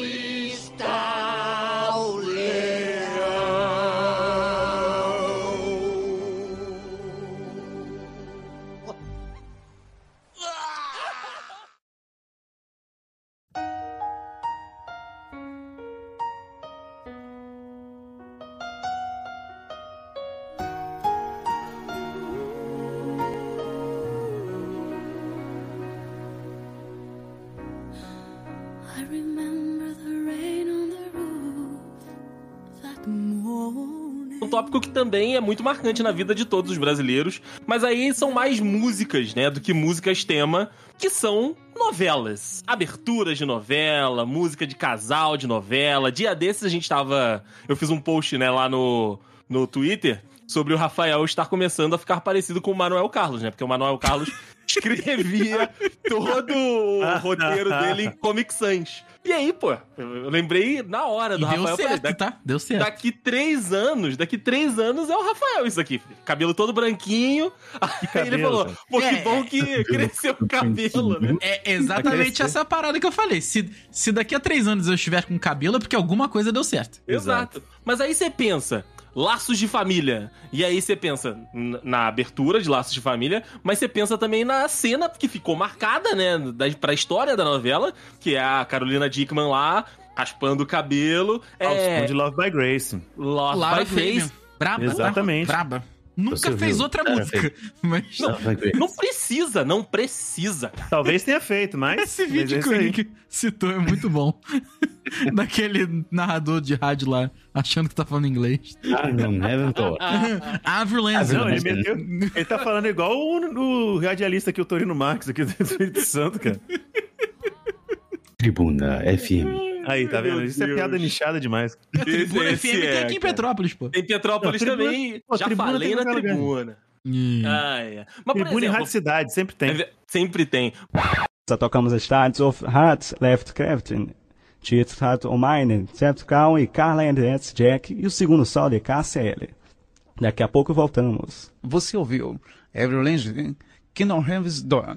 tópico que também é muito marcante na vida de todos os brasileiros, mas aí são mais músicas, né, do que músicas tema, que são novelas. Aberturas de novela, música de casal de novela. Dia desses a gente tava. Eu fiz um post, né, lá no, no Twitter sobre o Rafael estar começando a ficar parecido com o Manuel Carlos, né? Porque o Manuel Carlos escrevia todo o roteiro dele em Comic Sans. E aí, pô, eu lembrei na hora do E deu Rafael. falei, certo, "Da- tá? Deu certo. Daqui três anos, daqui três anos é o Rafael isso aqui. filho. Cabelo todo branquinho. Aí ele cabelo, falou, cara? pô, que É. bom que cresceu o cabelo, né? É exatamente essa parada que eu falei. Se, se daqui a três anos eu estiver com cabelo, é porque alguma coisa deu certo. Exato. Mas aí você pensa, laços de família. E aí você pensa na abertura de laços de família, mas você pensa também na cena que ficou marcada, né, da, pra história da novela, que é a Carolina Dickman lá, raspando o cabelo. Ao som É, de Love by Grace. Lost Lara by Grace. Braba. Exatamente. tá? Braba. Nunca fez viu? outra É, música. Mas Não, não precisa, não precisa. Talvez tenha feito, mas. esse mas vídeo é que o. Nick citou é muito bom. Daquele narrador de rádio lá, achando que tá falando inglês. Ah, não, never thought. Avril Lavigne. Não, ele meteu. Ele tá falando igual o, o radialista aqui, o Torino Marques, aqui do Espírito Santo, cara. Tribuna FM. Aí, tá vendo? Meu Isso é Deus. piada nichada demais. Tribuna Esse FM tem é, aqui em cara. Petrópolis, pô. Tem Petrópolis Não, tribuna- também. pô, Já tribuna falei tem na em qualquer lugar. tribuna. Hum. Ah, é. Mas, por Tribuna e exemplo, Rádio Cidade, sempre tem. é- sempre tem. Da tocamos as tardes of Heart, Left Crafting, Cheats Heart O Mine, Certo Cal e Carla and That's Jack e o segundo sol de KCL. Daqui a pouco voltamos. Você ouviu Avril Lavigne, Kingdom Heaven's Dawn,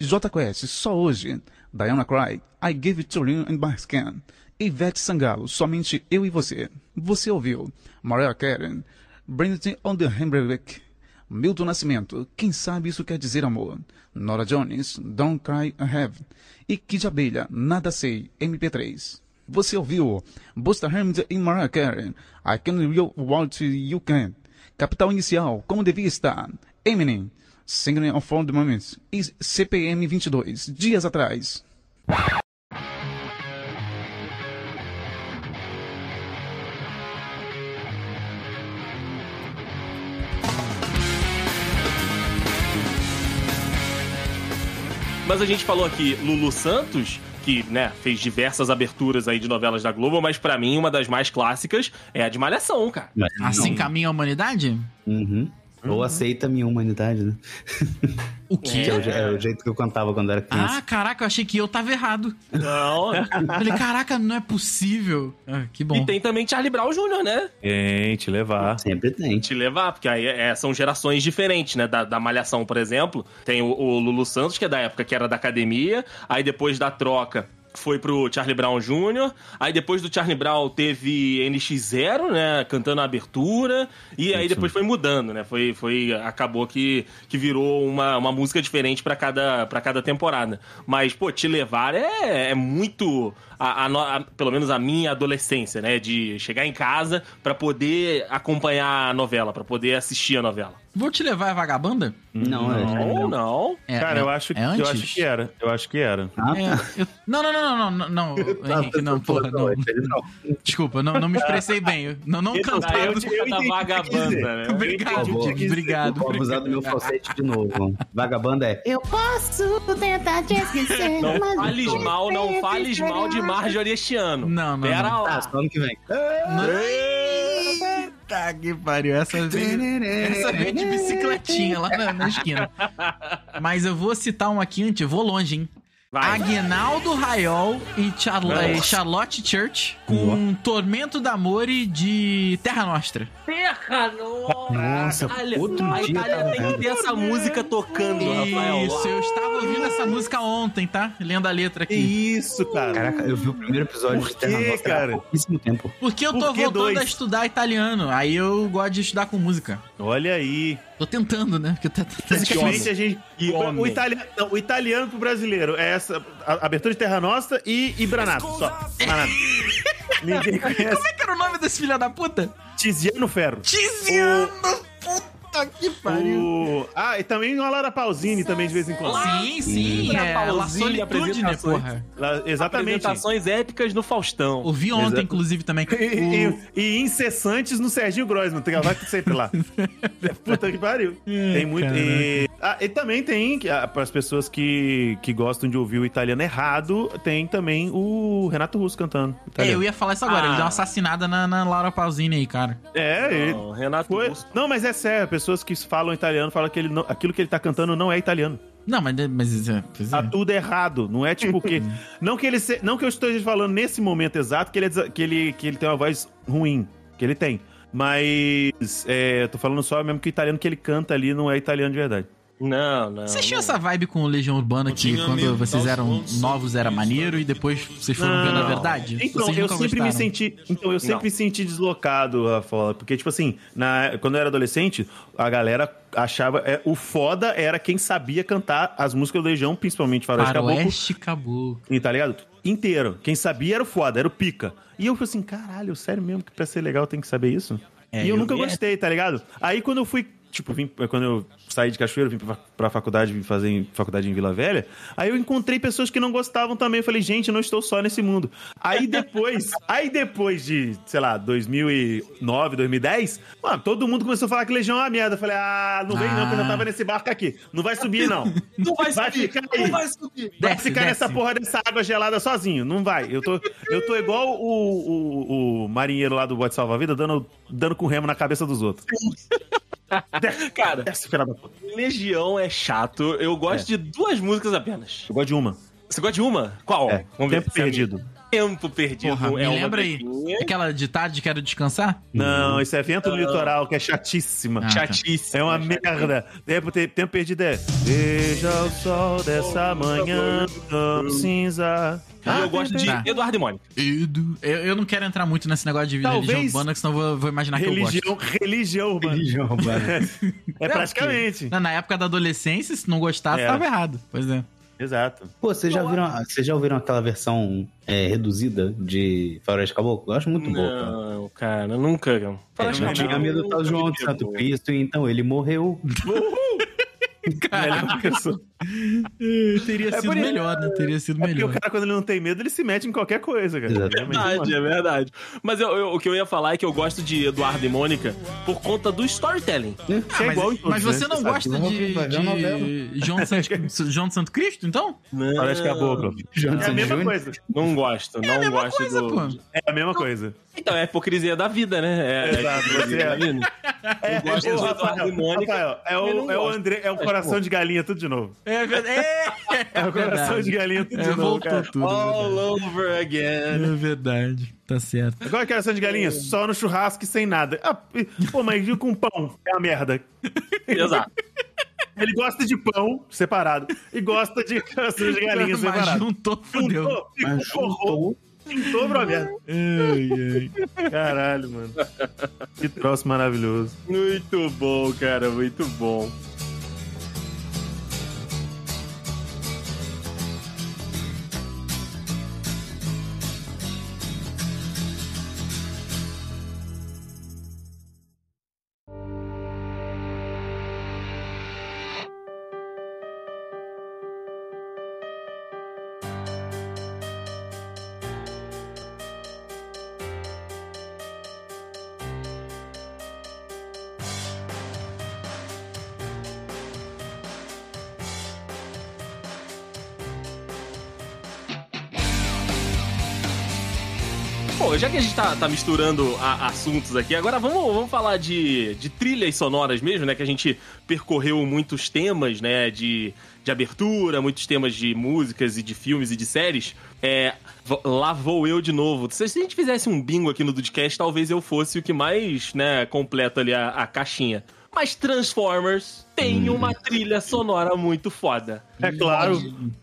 J Quest, Só Hoje, Diana Cry, I Give It To You in My Skin, Ivete Sangalo, Somente Eu e Você. Você ouviu Mariah Carey, Brandon on the Hamburg, Milton Nascimento, Quem Sabe Isso Quer Dizer Amor, Nora Jones, Don't Cry I Have, e Kid Abelha, Nada Sei, MP3. Você ouviu Busta Rhymes e Mariah Carey, I Can You What You Can, Capital Inicial, Como Devia Estar, Eminem, Singing of All the Moments e CPM 22, dias atrás. Mas a gente falou aqui Lulu Santos, que, né, fez diversas aberturas aí de novelas da Globo, mas pra mim uma das mais clássicas é a de Malhação, cara. Assim caminha a humanidade? Uhum. Ou aceita a minha humanidade, né? O quê? Que é o, é o jeito que eu cantava quando era criança. Ah, caraca, eu achei que eu tava errado. Não. Falei, caraca, não é possível. Ah, que bom. e tem também Charlie Brown Jr., né? Gente, levar. Sempre tem. Te levar, porque aí é, são gerações diferentes, né? Da, da Malhação, por exemplo. Tem o, o Lulu Santos, que é da época que era da academia. Aí depois da troca foi pro Charlie Brown Jr. Aí depois do Charlie Brown teve NX0, né? Cantando a abertura. E aí depois foi mudando, né? Foi, foi, acabou que, que virou uma, uma música diferente pra cada, pra cada temporada. Mas, pô, Te Levar é, é muito. A, a no- a- pelo menos a minha adolescência, né? De chegar em casa pra poder acompanhar a novela, pra poder assistir a novela. Vou te levar a vagabanda? Não, é. Não, não. É, Cara, não, eu acho, é eu acho que era. Eu acho que era. Ah, É, eu- Não, não, não, não, não, não, não, Henrique, não, porra, não. Desculpa, não, não me expressei bem. Eu- Não, não é cantando. o tipo da vagabanda, né? Obrigado, obrigado. Vou abusar do meu falsete de novo. Vagabanda é. Eu posso tentar te esquecer. Não mas fales mal, não fales mal de será. Marjorie este ano. Não, não, Pera não. lá. Ah, só ano que vem. Eita, que pariu. Essa vem, essa vem de bicicletinha lá na, na esquina. Mas eu vou citar um aqui antes, eu vou longe, hein? Vai. Aguinaldo Raiol e Charlo- Nossa. e Charlotte Church com Tormento da Mori de Terra Nostra. Terra, Nossa, Itália. outro a dia Itália tava tem que ter essa música tocando, Rafael. Isso, eu estava ouvindo essa música ontem, tá? Lendo a letra Que aqui. isso, cara. Caraca, eu vi o primeiro episódio Por de Terra quê, Nostra cara? há pouquíssimo tempo. Porque eu Por tô que voltando dois? a estudar italiano. Aí eu gosto de estudar com música. Olha aí. Tô tentando, né? Porque tá, tá, Basicamente, a gente. O, o italiano, não, o italiano pro brasileiro é essa. a- abertura de Terra Nostra e, e Branato. Só. Ninguém conhece. Como é que era o nome desse filho da puta? Tiziano Ferro. Tiziano! Puta que pariu. O... Ah, e também uma Laura Pausini também de vez em quando. Sim, sim, Sim. é. La Paulzinho, Solitude, né, apresentações. porra? Lá- exatamente. Apresentações épicas no Faustão. Ouvi ontem, Exato. inclusive, também. E, O- e- e incessantes no Serginho Grossman, tem vai sempre lá. Puta que pariu. tem muito. E, ah, e também tem, para as pessoas que, que gostam de ouvir o italiano errado, tem também o Renato Russo cantando. É, eu ia falar isso agora. Ah. Ele deu uma assassinada na, na Laura Pausini aí, cara. É, ele Renato foi. Russo. Não, mas é sério, pessoas que falam italiano falam que ele não- aquilo que ele tá cantando não é italiano. Não, mas, mas é, Tá é. tudo errado. Não é tipo que. não que ele se- não que eu esteja falando nesse momento exato que ele, é que ele, que ele tem uma voz ruim. Que ele tem. Mas. É, tô falando só mesmo que o italiano que ele canta ali não é italiano de verdade. Não, não. Vocês tinham não. essa vibe com o Legião Urbana que quando vocês eram novos era maneiro e depois vocês foram vendo a verdade? Então, Vocês eu sempre me gostaram? senti. Então, eu sempre me senti deslocado, Rafa. Porque, tipo assim, na, quando eu era adolescente, a galera achava. é, o foda era quem sabia cantar as músicas do Legião, principalmente Faroeste Caboclo. Faroeste Caboclo. E tá ligado? Inteiro. Quem sabia era o foda, era o pica. E eu falei assim, caralho, sério mesmo que pra ser legal tem que saber isso? É, e eu, eu- nunca é- gostei, tá ligado? Aí quando eu fui, tipo, vim, quando eu saí de Cachoeiro, vim pra, pra faculdade, vim fazer em- faculdade em Vila Velha, aí eu encontrei pessoas que não gostavam também. Eu falei, gente, eu não estou só nesse mundo. Aí depois, aí depois de, sei lá, 2009, 2010, mano, todo mundo começou a falar que Legião é uma merda. Eu falei, ah, não vem não, que eu já tava nesse barco aqui. Não vai subir, não. Não vai Vai subir. ficar aí. Não vai subir. Vai Desce, ficar desce. nessa porra dessa água gelada sozinho. Não vai. Eu tô, eu tô igual o, o, o marinheiro lá do bote salva-vida dando, dando com remo na cabeça dos outros. Cara, desce, filha da puta. Legião é chato. Eu gosto de duas músicas apenas. Eu gosto de uma. Você gosta de uma? Qual? É, Tempo Perdido. Tempo Perdido Porra, me é uma lembra aí. Aquela de tarde quero descansar? Não, isso é Vento no Litoral, que é chatíssima. Ah, tá. Chatíssimo. É uma merda. Tempo, te- tempo perdido é. Veja o sol dessa manhã tão cinza. E eu gosto de Tá. Eduardo e Mônica. Edu. Eu, eu não quero entrar muito nesse negócio de Talvez- religião urbana, que senão eu vou, vou imaginar que eu Religião, gosto. religião urbana. Religião urbana. É praticamente. Na, na época da adolescência, se não gostasse, É. tava errado. Pois é. Exato. Pô, vocês já, viram, vocês já ouviram aquela versão é, reduzida de Faroeste Caboclo? Eu acho muito boa, cara. Não, cara, nunca. É, Faroeste não tinha medo do João de Santo. Cristo, então ele morreu. Melhor pessoa. Teria É sido melhor, né? Teria sido É porque o melhor. cara, quando ele não tem medo, ele se mete em qualquer coisa, cara. Exato. É verdade, é verdade. Mas eu- eu- o que eu ia falar é que eu gosto de Eduardo e Mônica por conta do storytelling. Você é mas, igual em todos, mas você né? não sabe. gosta de, a de João, de Santo, João de Santo Cristo, então? Parece caboclo. João É a mesma coisa. Não gosto, não É a mesma gosto coisa, do. pô. É a mesma coisa. Então, é a hipocrisia da vida, né? É, Exato, é, você é. Eu gosto Ô, do Eduardo Rafael, e Mônica. Rafael, é o, não é o. André, é o coração de galinha tudo de novo. É verdade. É, É o coração de galinha tudo É, de novo, cara. tudo. All over again. É verdade. Tá certo. Agora coração de galinha, só no churrasco e sem nada. Ah, pô, mas e com pão? É uma merda. Exato. Ele gosta de pão separado e gosta de coração de galinha Mas separado. juntou, fudeu. Juntou, Mas ficou horror. Pintou, brother. Ai, ai. Caralho, mano. Que troço maravilhoso. Muito bom, cara, muito bom. Já que a gente tá, tá misturando a- assuntos aqui, agora vamos, vamos falar de, de trilhas sonoras mesmo, né? Que a gente percorreu muitos temas, né? De, de abertura, muitos temas de músicas e de filmes e de séries. É, lá vou eu de novo. Se a gente fizesse um bingo aqui no Dudcast, talvez eu fosse o que mais, né, completa ali a, a caixinha. Mas Transformers tem uma trilha sonora muito foda. É claro,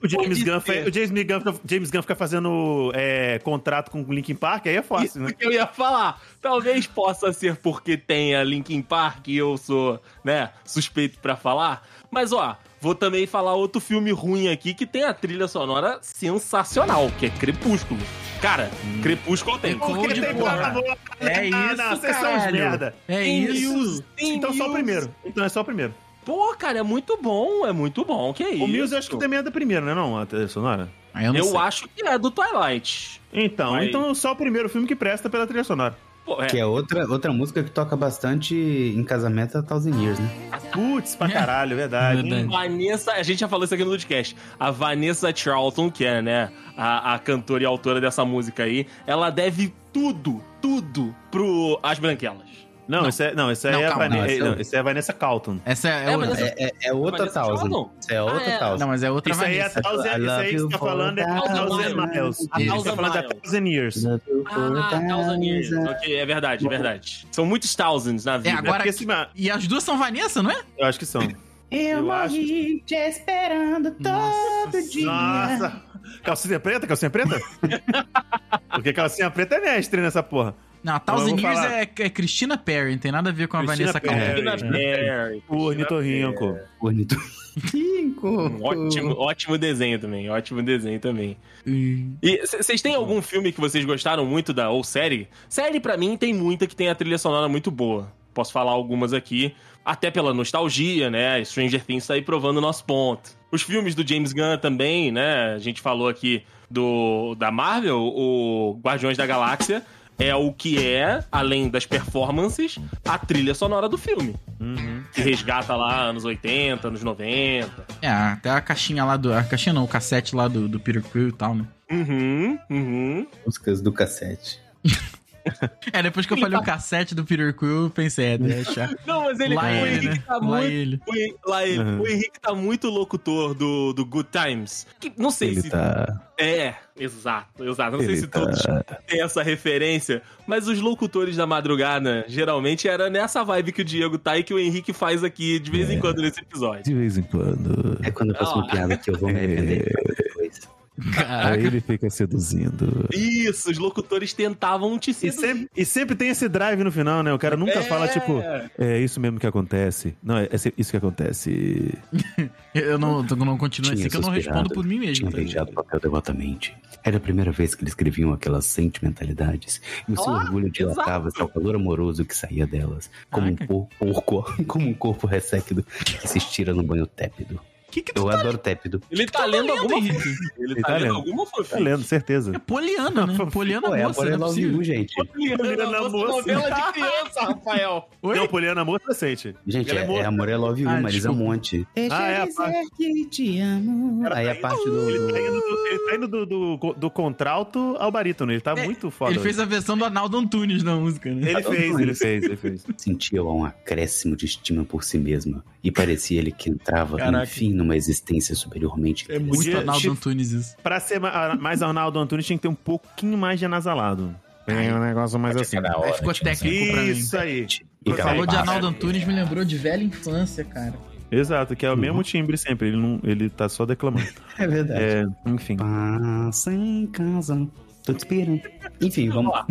o James Gunn, o James Gunn, fica- James Gunn fica fazendo é, contrato com o Linkin Park, aí é fácil, Isso né? que eu ia falar. Talvez possa ser porque tenha Linkin Park e eu sou, né, suspeito pra falar. Mas, ó, vou também falar outro filme ruim aqui que tem a trilha sonora sensacional, que é Crepúsculo. Cara, Crepúsculo tem. Ecoou Porque tem porra. É Ah, isso, não, vocês são merda. É Tem isso. Então só o primeiro. Então é só o primeiro. Pô, cara, é muito bom, é muito bom. Que isso? O Muse eu acho que também é do primeiro, né? Não, a trilha sonora? Eu não Eu acho que é do Twilight. Então, Aí. então só o primeiro filme que presta pela trilha sonora. Pô, é. Que é outra, outra música que toca bastante em casamento a Thousand Years, né? Putz, pra caralho, verdade. Verdade. Vanessa, a gente já falou isso aqui no podcast. A Vanessa Charlton, que é, né, a, a cantora e autora dessa música aí, ela deve tudo, tudo pro As Branquelas. Não, esse é, não, esse aí Não, é, a calma, Vane- não, esse é não, esse é a Vanessa Calton. Essa é, É, outra. É, é, é outra Vanessa Thousand. É outra Ah, é. Thousand. Não, mas é outra Isso aí é a Vanessa. Thousand, isso aí que você tá falando é a Thousand thousand Miles. você tá falando é Miles. Thousand Years. Ah, Thousand Years. Ok, é verdade, é verdade. São muitos thousands na vida. É, agora- esse- E as duas são Vanessa, não é? Eu acho que são. Eu, Eu acho morri te esperando todo dia. Nossa! Calcinha preta? Calcinha preta? Porque calcinha preta é mestre nessa porra. Não, a Thousand vou Years é, é Christina Perry, não tem nada a ver com a Christina Vanessa. Calvin. Christina Perry. O ornitorrinco. Bonito. Rico. Um ótimo, ótimo desenho também, ótimo desenho também. Hum. E vocês têm algum filme que vocês gostaram muito da ou série? Série pra mim tem muita que tem a trilha sonora muito boa. Posso falar algumas aqui, até pela nostalgia, né? Stranger Things tá aí provando o nosso ponto. Os filmes do James Gunn também, né? A gente falou aqui do da Marvel, o Guardiões da Galáxia é o que é, além das performances, a trilha sonora do filme. Uhum. Que resgata lá anos 80, anos 90. É, até a caixinha lá do. A caixinha não, o cassete lá do, do Peter Quill e tal, né? Uhum, uhum. Músicas do cassete. É, depois que eu falei o cassete do Peter Quill, eu pensei, é, deixa. Não, mas ele, Lá o ele, Henrique né? tá Lá muito. ele. O, lá ele. Uhum. O Henrique tá muito locutor do, do Good Times. Que, não sei Ele se. tá. É, exato, exato. Não sei Ele se tá- todos têm essa referência, mas os locutores da madrugada, geralmente, era nessa vibe que o Diego tá e que o Henrique faz aqui de vez em quando nesse episódio. De vez em quando. É quando eu faço uma piada que eu vou me arrepender Caraca. ele fica seduzindo. Isso, os locutores tentavam te E seduzir. sempre, e sempre tem esse drive no final, né? O cara nunca É. fala, tipo, é isso mesmo que acontece. Não, é esse- isso que acontece. Eu não, eu não continuo assim, que eu não respondo por mim mesmo. Tinha tá beijado o papel devotamente. Era a primeira vez que eles escreviam aquelas sentimentalidades. E o seu Ah, orgulho dilatava-se ao calor amoroso que saía delas. Como um, por- porco, como um corpo ressequido que se estira no banho tépido. Que que tu Eu tá adoro tépido. Ele tá, tá lendo lendo, alguma Henrique? Ele Ele tá, tá lendo lendo. alguma Tá fofinha. lendo, certeza. É Poliana, né? Poliana Pô, é a moça, não é Borella possível. Viu, gente. Poliana Moça. novela de criança, Rafael. Oi? Não, Poliana Amor adolescente. Gente, Ela é, é moça. é Amor é Love You, Ah, Marisa desculpa. Monte. Deixa Ah, é a eu dizer que te amo. Aí a parte do. Ele tá indo, do- do, ele tá indo do, do, do contralto ao barítono. Ele tá É, muito foda. Ele fez a versão do Arnaldo Antunes na música, né? Ele fez, ele fez, ele fez. Sentia um acréscimo de estima por si mesma. E parecia ele que entrava, enfim, numa existência superiormente. É muito Podia- Arnaldo Chico- Antunes isso. Pra ser ma- mais Arnaldo Antunes, tinha que ter um pouquinho mais de anasalado. É um negócio mais assim. Hora, Aí ficou tipo, técnico pra mim. Isso aí. E Falou de. Arnaldo Antunes, me lembrou de velha infância, cara. Exato, que é o mesmo timbre sempre. Ele, não, ele tá só declamando. É verdade. É, enfim. Passa em casa. Tô te esperando. Enfim, vamos lá.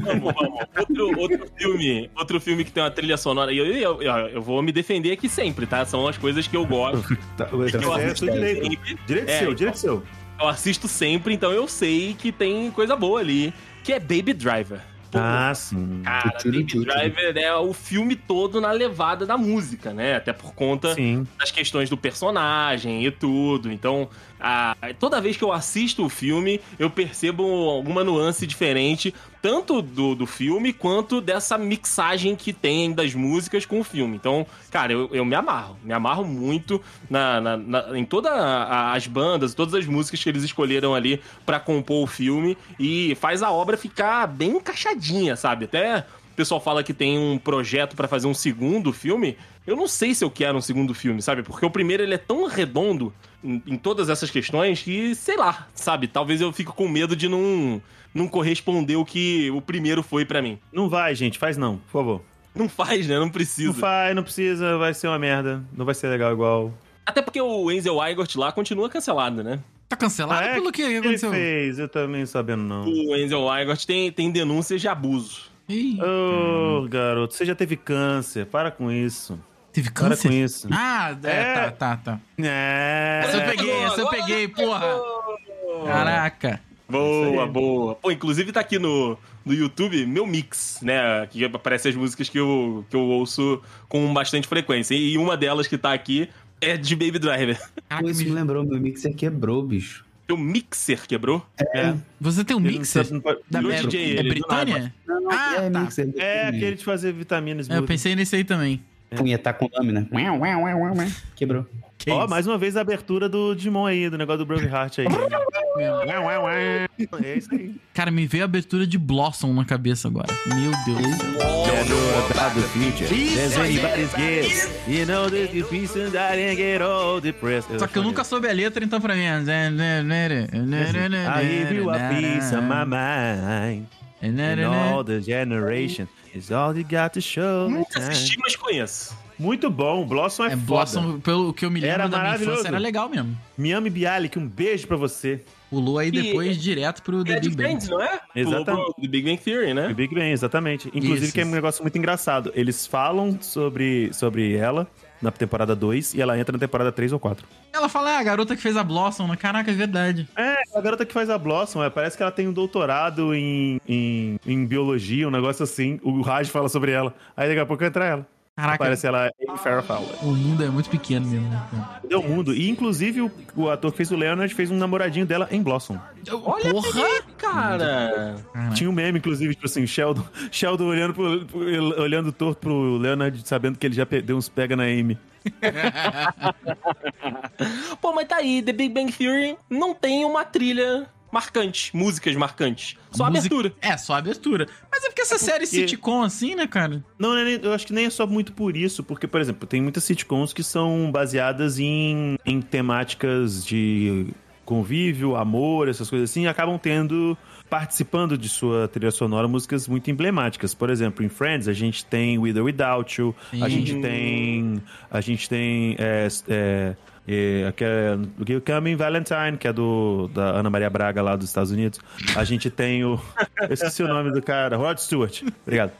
Vamos, vamos. Outro, outro filme, outro filme que tem uma trilha sonora. E eu, eu, eu, vou me defender aqui sempre, tá? São as coisas que eu gosto. Tá, que eu é direito. sempre. Direito É, seu, então. direito seu. Eu assisto sempre, então eu sei que tem coisa boa ali. Que é Baby Driver. Pô, Ah, sim. Cara, Tchuru, Baby. Driver é o filme todo na levada da música, né? Até por conta Sim. das questões do personagem e tudo. Então, a- toda vez que eu assisto o filme, eu percebo alguma nuance diferente. tanto do, do filme quanto dessa mixagem que tem das músicas com o filme. Então, cara, eu, eu me amarro. Me amarro muito na, na- na- em todas as bandas, todas as músicas que eles escolheram ali pra compor o filme e faz a obra ficar bem encaixadinha, sabe? Até pessoal fala que tem um projeto pra fazer um segundo filme. Eu não sei se eu quero um segundo filme, sabe? Porque o primeiro ele é tão redondo em, em todas essas questões que, sei lá, sabe? Talvez eu fique com medo de não, não corresponder o que o primeiro foi pra mim. Não vai, gente, faz não, por favor. Não faz, né? Não Não precisa. faz, não precisa, vai ser uma merda. Não vai ser legal igual. Até porque o Enzel Igort lá continua cancelado, né? Tá cancelado Ah, é? pelo que Ele aconteceu? fez, eu também sabendo não. O Enzel Igort tem, tem denúncias de abuso. Ô, garoto, você já teve câncer, para com isso. teve Para câncer? com isso. Ah, é, É. tá, tá, tá. É. Essa eu peguei, essa eu peguei, porra. Caraca. Boa, boa. Pô, inclusive tá aqui no, no YouTube meu mix, né? Que aparece as músicas que eu, que eu ouço com bastante frequência. E uma delas que tá aqui é de Baby Driver. Caraca, Isso me me- lembrou, meu mixer quebrou, bicho. Teu mixer quebrou? É. Você tem um Ele não mixer? sabe- não é, DJ é ele, Britânia? Não, não, Ah, é tá. mixer. É aquele de fazer vitaminas. É, eu pensei nesse aí também. Punhetar com lâmina. Quebrou. Que Ó, isso? mais uma vez a abertura do Digimon aí, do negócio do Broken Heart aí. é isso aí. Cara, me veio a abertura de Blossom na cabeça agora. Meu Deus. Só que eu nunca soube a letra, então pra mim é... I give you a piece of my mind. And all the generation is all you got to show. me Nunca assisti, mas conheço. Muito bom, Blossom é, É, foda. Blossom, pelo que eu me lembro Era da minha infância, era legal mesmo. Miami Bialik, um beijo pra você. Pulou aí E- depois direto pro The É Big Bang. Friends, não é? Exatamente. Pulou pro The Big Bang Theory, O né? Big Bang, exatamente. Inclusive, Isso, que é um negócio muito engraçado. Eles falam sobre, sobre ela na temporada 2 e ela entra na temporada 3 ou 4. Ela fala, ah, a garota que fez a Blossom. né? Caraca, é verdade. É, a garota que faz a Blossom, é, parece que ela tem um doutorado em, em, em biologia, um negócio assim. O Raj fala sobre ela. Aí daqui a pouco entra ela. Caraca, Parece ela em Farrah Fowler. o mundo é muito pequeno mesmo. né, cara? Deu mundo. E inclusive o, o ator que fez o Leonard fez um namoradinho dela em Blossom. Olha Porra! aí, cara. Caraca. Tinha um meme, inclusive, tipo assim, Sheldon, Sheldon olhando, pro, pro- olhando torto pro Leonard, sabendo que ele já deu uns pega na Amy. Pô, mas tá aí, The Big Bang Theory não tem uma trilha marcante, músicas marcantes. Só a abertura. É, só a abertura. Mas é porque essa série sitcom assim, né, cara? Não, é eu acho que nem é só muito por isso, porque, por exemplo, tem muitas sitcoms que são baseadas em, em temáticas de convívio, amor, essas coisas assim, e acabam tendo, participando de sua trilha sonora, músicas muito emblemáticas. Por exemplo, em Friends, a gente tem With or Without You, a Sim. gente tem. A gente tem. É, é, é, que é o Coming Valentine, que é do, da Ana Maria Braga lá dos Estados Unidos. A gente tem o. Eu esqueci o nome do cara, Rod Stewart. Obrigado.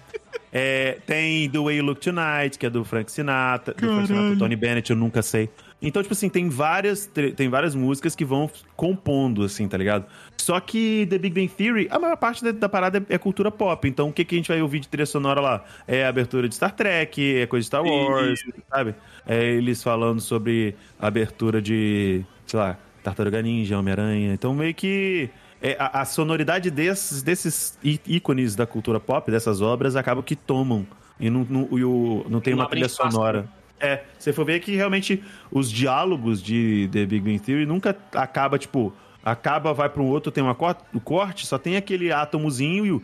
É, tem The Way You Look Tonight, que é do Frank Sinatra, do Frank Sinatra, Tony Bennett, eu nunca sei. Então, tipo assim, tem várias, tem várias músicas que vão compondo, assim, tá ligado? Só que The Big Bang Theory, a maior parte da, da parada é, é cultura pop. Então, o que, que a gente vai ouvir de trilha sonora lá? É a abertura de Star Trek, é coisa de Star Wars, sabe? É eles falando sobre a abertura de, sei lá, Tartaruga Ninja, Homem-Aranha. Então, meio que é, a, a sonoridade desses, desses ícones da cultura pop, dessas obras, acaba que tomam. E não, não, e o- não tem Não uma trilha espaço, sonora. É, você for ver que realmente os diálogos de The Big Bang Theory nunca acaba, tipo, acaba, vai para um outro, tem uma cor- o corte, só tem aquele átomozinho e o.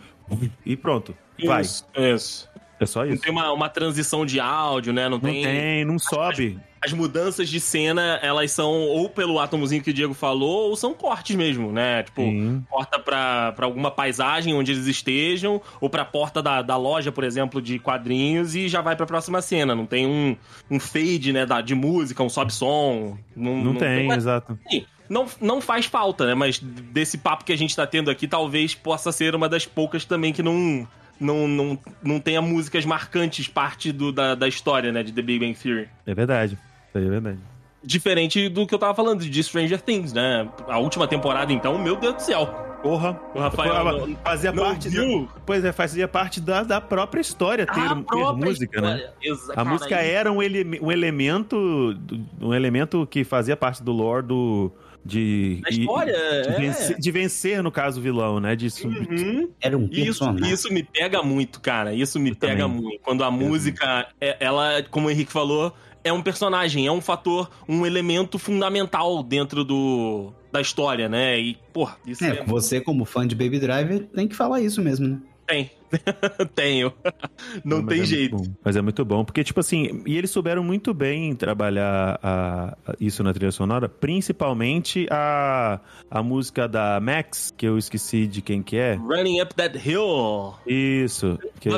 E pronto. Vai. Isso, isso. É só Não isso. tem uma, uma transição de áudio, né? Não Não tem. tem, não sobe. As mudanças de cena, elas são ou pelo átomozinho que o Diego falou, ou são cortes mesmo, né? Tipo, Sim. corta pra, pra alguma paisagem onde eles estejam, ou pra porta da, da loja, por exemplo, de quadrinhos, e já vai pra próxima cena. Não tem um, um fade, né, da, de música, um sobe-som. Não, Não, tem, mas, exato. assim, não, não faz falta, né? Mas desse papo que a gente tá tendo aqui, talvez possa ser uma das poucas também que não. Não, não, não tenha músicas marcantes parte do, da, da história, né? De The Big Bang Theory. É verdade. É verdade. Diferente do que eu tava falando de Stranger Things, né? A última temporada, então, meu Deus do céu. Porra, O Rafael não- fazia não parte. viu? Pois é, fazia parte da, da própria história ter, A ter própria música, né? história. Exa- A cara, música era um, ele- um elemento. Um elemento que fazia parte do lore do. De, e- história, de, é. vencer, de vencer, no caso, o vilão, né? Disso. Uhum. Era um Isso, personagem. isso me pega muito, cara. Isso me Eu pega também. muito. Quando a música, é- ela, como o Henrique falou, é um personagem, é um fator, um elemento fundamental dentro do, da história, né? E, porra, isso é, É, você como fã de Baby Driver tem que falar isso mesmo, né? Tem. Tenho. Não, mas tem é jeito. Mas é muito bom, porque, tipo assim, e eles souberam muito bem trabalhar a- a- isso na trilha sonora, principalmente a, a música da Max, que eu esqueci de quem que é. Running Up That Hill. Isso. que-.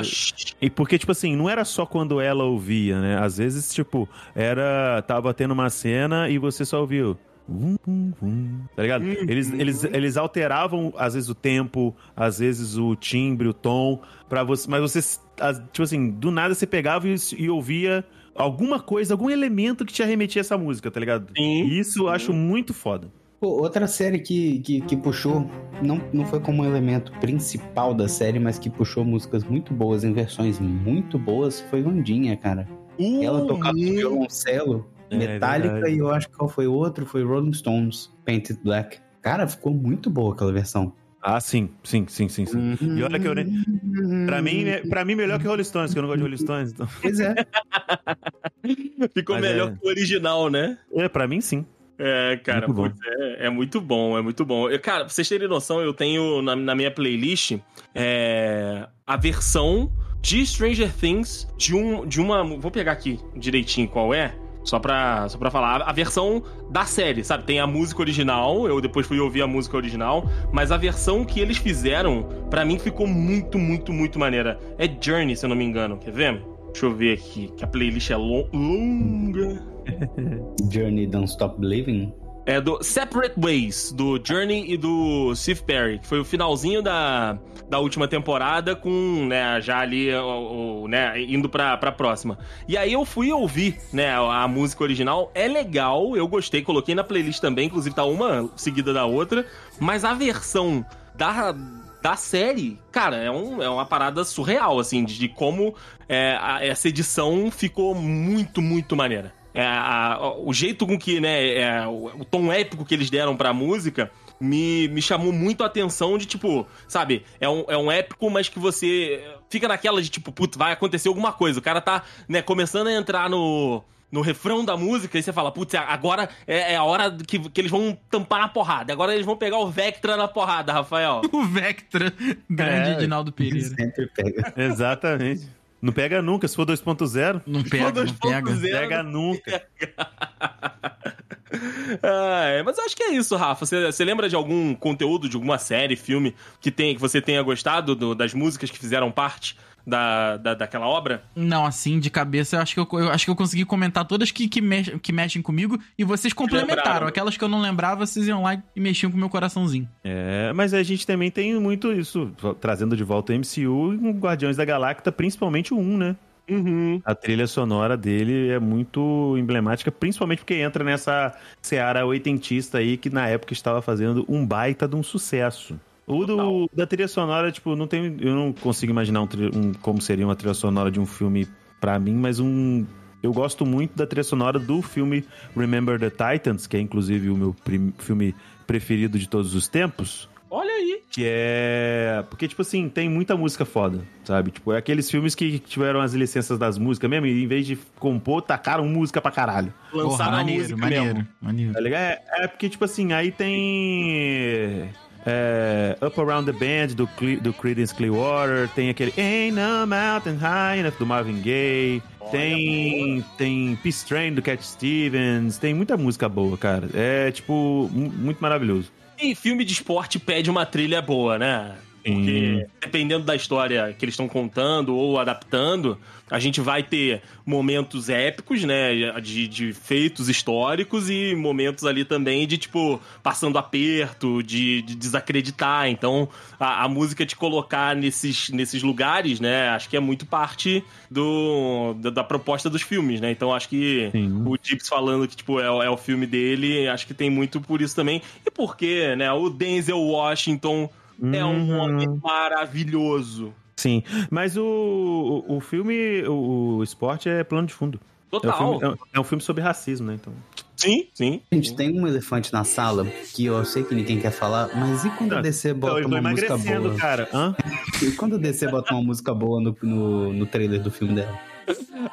E porque, tipo assim, não era só quando ela ouvia, né? Às vezes, tipo, era. Tava tendo uma cena e você só ouviu. Vum, vum, vum, tá ligado? Eles, eles, eles alteravam, às vezes, o tempo, às vezes o timbre, o tom, para você. Mas você, as- tipo assim, do nada você pegava e, e ouvia alguma coisa, algum elemento que te arremetia essa música, tá ligado? Sim. E isso eu acho muito foda. Pô, outra série que, que, que puxou, não, não foi como um elemento principal da série, mas que puxou músicas muito boas, em versões muito boas, foi Vandinha, cara. Uh, Ela tocava violoncelo, É, Metallica verdade. e eu acho que qual foi o outro, foi Rolling Stones, Painted Black. Cara, ficou muito boa aquela versão. Ah, sim, sim, sim, sim, sim. E olha que eu nem- Pra mim, é- pra mim, melhor que Rolling Stones, que eu não gosto de Rolling Stones. Então... Pois é. Ficou Mas melhor é. que o original, né? É, pra mim, sim. É, cara, Muito putz, é, é muito bom, é muito bom. Eu, cara, pra vocês terem noção, eu tenho na, na minha playlist é, a versão de Stranger Things de, um, de uma. Vou pegar aqui direitinho qual é. Só pra, só pra falar, a versão da série, sabe? Tem a música original, eu depois fui ouvir a música original, mas a versão que eles fizeram, pra mim ficou muito, muito, muito maneira. É Journey, se eu não me engano, quer ver? Deixa eu ver aqui, que a playlist é lo- longa. Journey Don't Stop Believing. É do Separate Ways, do Journey e do Steve Perry, que foi o finalzinho da, da última temporada, com, né, já ali, o, o, né, indo pra, pra próxima. E aí eu fui ouvir, né, a música original, é legal, eu gostei, coloquei na playlist também, inclusive tá uma seguida da outra, mas a versão da, da série, cara, é, um, é uma parada surreal, assim, de, de como é, a- essa edição ficou muito, muito maneira. É, a- o jeito com que, né, é, o, o tom épico que eles deram pra música me, me chamou muito a atenção de, tipo, sabe, é um, é um épico, mas que você fica naquela de, tipo, putz, vai acontecer alguma coisa. O cara tá, né, começando a entrar no, no refrão da música e você fala, putz, agora é, é a hora que, que eles vão tampar a porrada. Agora eles vão pegar o Vectra na porrada, Rafael. O Vectra, grande É. Edinaldo Pereira. Sempre pega. Exatamente. Não pega nunca, se for 2.0. Não pega, não pega. 2.0. Pega nunca. Ah, é, mas eu acho que é isso, Rafa. Você, você lembra de algum conteúdo, de alguma série, filme que, tem, que você tenha gostado do- das músicas que fizeram parte da, da, daquela obra? Não, assim, de cabeça, eu acho que eu, eu acho que eu consegui comentar todas que, que, mex- que mexem comigo e vocês complementaram. Lembraram. Aquelas que eu não lembrava, vocês iam lá e mexiam com o meu coraçãozinho. É, mas a gente também tem muito isso, trazendo de volta o MCU e o Guardiões da Galacta, principalmente o 1, né? Uhum. A trilha sonora dele é muito emblemática, principalmente porque entra nessa seara oitentista aí que na época estava fazendo um baita de um sucesso. O do, da trilha sonora, tipo, não tem, eu não consigo imaginar um, um- como seria uma trilha sonora de um filme pra mim, mas um. Eu gosto muito da trilha sonora do filme Remember the Titans, que é inclusive o meu prim- filme preferido de todos os tempos. Olha aí. Que é. Porque, tipo assim, tem muita música foda, sabe? Tipo, é aqueles filmes que tiveram as licenças das músicas mesmo, e em vez de compor, tacaram música pra caralho. Lançaram a maneiro, música maneiro, mesmo. maneiro. Tá ligado? É, é porque, tipo assim, aí tem. É, Up Around the Band do, Cle- do Creedence Clearwater, tem aquele Ain't No Mountain High Enough do Marvin Gaye, tem, tem Peace Train do Cat Stevens, tem muita música boa, cara. É, tipo, mu- muito maravilhoso. E filme de esporte pede uma trilha boa, né? Porque dependendo da história que eles estão contando ou adaptando, a gente vai ter momentos épicos, né? De, de feitos históricos e momentos ali também de, tipo, passando aperto, de, de desacreditar. Então, a, a música te colocar nesses, nesses lugares, né? Acho que é muito parte do, da, da proposta dos filmes, né? Então, acho que o Chips falando que, tipo, é, o- é o filme dele, acho que tem muito por isso também. E porque, né? O Denzel Washington é um Uhum. homem maravilhoso. Sim, mas o, o, o filme, o, o esporte é plano de fundo. É um, Total. filme, é um- é um filme sobre racismo, né? Então. Sim, sim. Gente, tem um elefante na sala que eu sei que ninguém quer falar, mas e quando a DC bota eu tô uma música boa? cara. Hã? E quando a DC bota uma música boa no, no, no trailer do filme dela?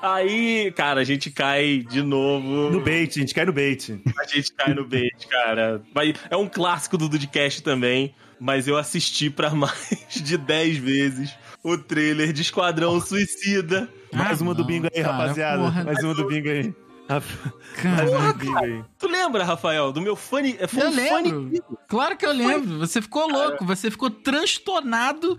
Aí, cara, a gente cai de novo. No bait, a gente cai no bait. A gente cai no bait, cara. Mas é um clássico do Dudcast também, mas eu assisti pra mais de 10 vezes o trailer de Esquadrão Suicida. Mais Ah, uma do não, bingo aí, cara, rapaziada. porra. Mais uma do bingo aí. Cara, Mais uma do bingo aí. Tu lembra, Rafael, do meu fone? Foi Eu um lembro. fone. Claro que eu lembro. Você ficou louco, você ficou transtornado.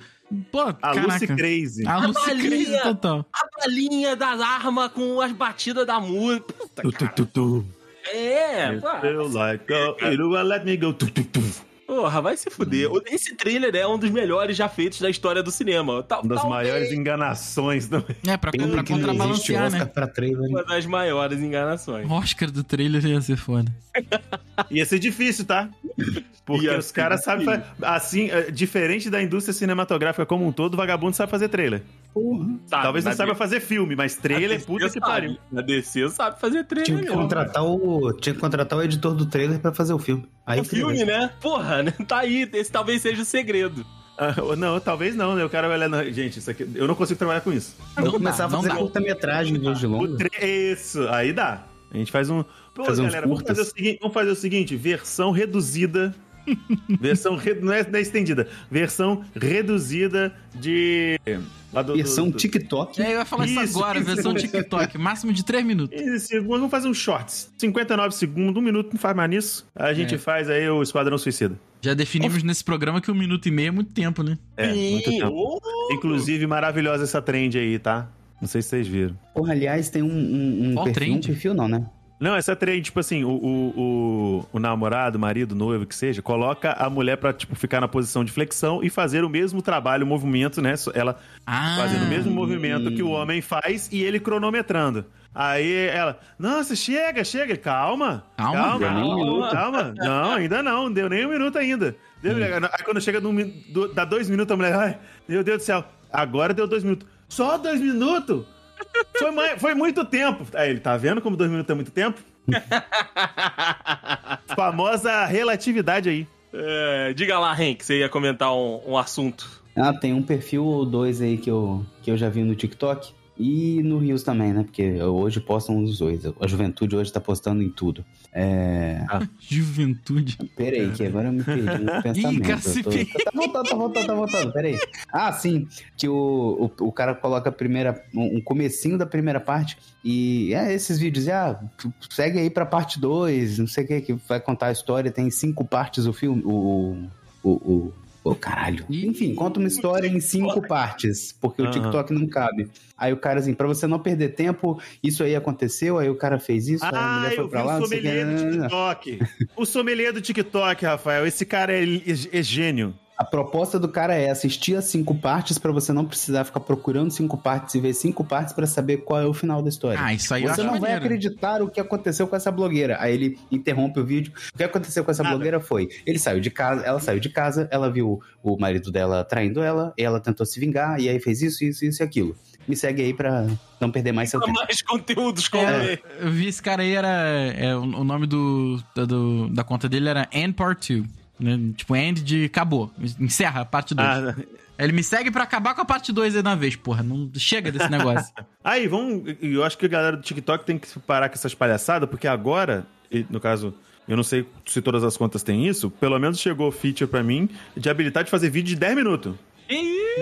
Pô, A caraca. Lucy Crazy. A Lucy balinha. Crazy total. A balinha das armas com as batidas da música. Puta, Tu, tu, tu, tu. É, pô. Eu like, oh, you wanna let me go. Tu, tu, tu. Porra, vai se fuder. Esse trailer é um dos melhores já feitos da história do cinema. Tal, Uma das talvez maiores enganações também. É, pra, Pena pra contrabalancear, Oscar né? pra trailer. Uma das maiores enganações. O Oscar do trailer ia ser foda. Ia ser difícil, tá? Porque Ia os caras sabem. Assim, é, diferente da indústria cinematográfica como um todo, o vagabundo sabe fazer trailer. Porra. Sabe, Talvez não saiba D- fazer filme, mas trailer, puta que sabe. pariu. A DC sabe fazer trailer. Tinha que mesmo. contratar o, tinha que contratar o editor do trailer pra fazer o filme. Aí O filme, né? Porra, né? tá aí. Esse talvez seja o segredo. Ah, não, talvez não, né? O cara vai olhar. Gente, isso aqui. Eu não consigo trabalhar com isso. Vou Não começar dá, a fazer curta-metragem em vez de O longa. tre- Isso, aí dá. A gente faz um. Pô, Fazer galera, vamos fazer, o seguinte, vamos fazer o seguinte: versão reduzida. Versão. re- Não, é, não é estendida. Versão reduzida de. do- do- Versão do- TikTok. É, eu ia falar isso, Isso, agora, isso. versão TikTok, máximo de 3 minutos. 15 segundos, vamos fazer um shorts. 59 segundos, um minuto, não faz mais nisso. A gente É. faz aí o Esquadrão Suicida. Já definimos nesse programa que um minuto e meio é muito tempo, né? É, muito tempo. ô, Inclusive, maravilhosa essa trend aí, tá? Não sei se vocês viram. Porra, aliás, tem um, um, um perfil. trend? Um perfil não, né? Não, essa trend, tipo assim, o, o, o, o namorado, o marido, o noivo, que seja, coloca a mulher pra, tipo, ficar na posição de flexão e fazer o mesmo trabalho, o movimento, né? Ela Ah, fazendo o mesmo movimento que o homem faz e ele cronometrando. Aí ela, nossa, chega, chega. Calma, Calma, calma, minuto. calma. Não, ainda não, deu nem um minuto ainda. Deu- Aí quando chega num, do- dá dois minutos, a mulher, ai, meu Deus do céu, agora deu dois minutos. Só dois minutos? Foi, foi muito tempo. Aí ele, tá vendo como dois minutos é muito tempo? Famosa relatividade aí. é, diga lá, Henk, você ia comentar um, um assunto. Ah, tem um perfil ou dois aí que eu, que eu já vi no TikTok. E no Rios também, né? Porque hoje postam os dois. A juventude hoje tá postando em tudo. É. Juventude. Peraí, que agora eu me perdi no pensamento. cara, se Eu tô-. Tá voltando, tá voltando, tá voltando. Peraí. Ah, sim. Que o, o, o cara coloca a primeira, um um comecinho da primeira parte e é esses vídeos. Ah, segue aí pra parte 2, não sei o que, que vai contar a história. Tem cinco partes o filme. O. O. o Ô, caralho. Ih. Enfim, conta uma história em cinco partes, porque o. TikTok não cabe. Aí o cara, assim, pra você não perder tempo, isso aí aconteceu, aí o cara fez isso, aí a Ah, mulher foi eu vi pra lá, o não sei o que. sommelier do TikTok. o sommelier do TikTok, Rafael. Esse cara é, é- é gênio. A proposta do cara é assistir as cinco partes pra você não precisar ficar procurando cinco partes e ver cinco partes pra saber qual é o final da história. Ah, isso aí Você não vai maneiro. acreditar o que aconteceu com essa blogueira. Aí ele interrompe o vídeo. O que aconteceu com essa Nada. blogueira foi: ele saiu de casa, ela saiu de casa, ela viu o marido dela traindo ela, ela tentou se vingar, e aí fez isso, isso, isso e aquilo. Me segue aí pra não perder mais seu Pra tempo. mais conteúdos como É, eu vi esse cara aí, era. é, o nome do, da, do- da conta dele era End Part 2. Né? Tipo, End de acabou. Encerra a parte 2. Ah, Ele me segue pra acabar com a parte 2 aí na vez, porra. Não chega desse negócio. Aí, vamos. Eu acho que a galera do TikTok tem que parar com essas palhaçadas, porque agora, no caso, eu não sei se todas as contas têm isso, pelo menos chegou o feature pra mim de habilitar de fazer vídeo de 10 minutos.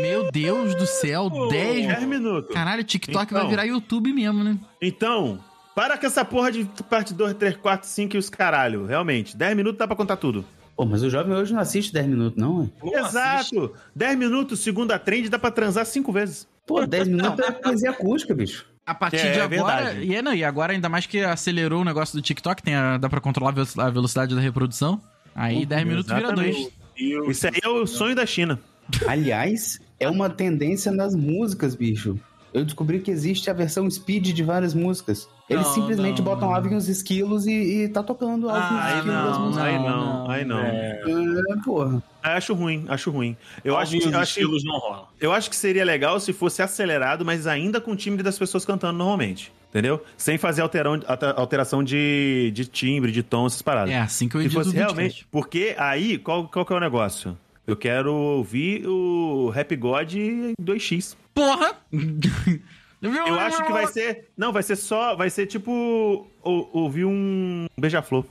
Meu Deus do céu, 10. 10 minutos. Caralho, TikTok Então. vai virar YouTube mesmo, né? Então, para com essa porra de parte 2, 3, 4, 5 e os caralho. Realmente, 10 minutos dá pra contar tudo. Pô, mas o jovem hoje não assiste 10 minutos, não, é? Exato! 10 minutos, segunda trend, dá pra transar cinco vezes. Pô, 10 minutos é poesia acústica, bicho. A partir É, de é agora. verdade. E, é, não, e agora, ainda mais que acelerou o negócio do TikTok, tem a- dá pra controlar a velo- a velocidade da reprodução. Aí 10 minutos vira exatamente. dois. Isso aí é o sonho da China. Aliás, é uma tendência nas músicas, bicho. Eu descobri que existe a versão speed de várias músicas. Eles Não, simplesmente não, botam não. uns esquilos e, e tá tocando uns Ah, Aí esquilos não, aí não, aí não. É, É, porra. Acho ruim, acho ruim. Eu acho, que, eu, acho, não rola. eu acho que seria legal se fosse acelerado, mas ainda com o timbre das pessoas cantando normalmente. Entendeu? Sem fazer alterão, alter- alteração de, de timbre, de tom, essas paradas. É assim que eu Se edito fosse realmente. Porque aí, qual, qual que é o negócio? Eu quero ouvir o Rap God 2x. Porra! Eu acho que vai ser. Não, vai ser só. Vai ser tipo. ou- Ouvir um beija-flor.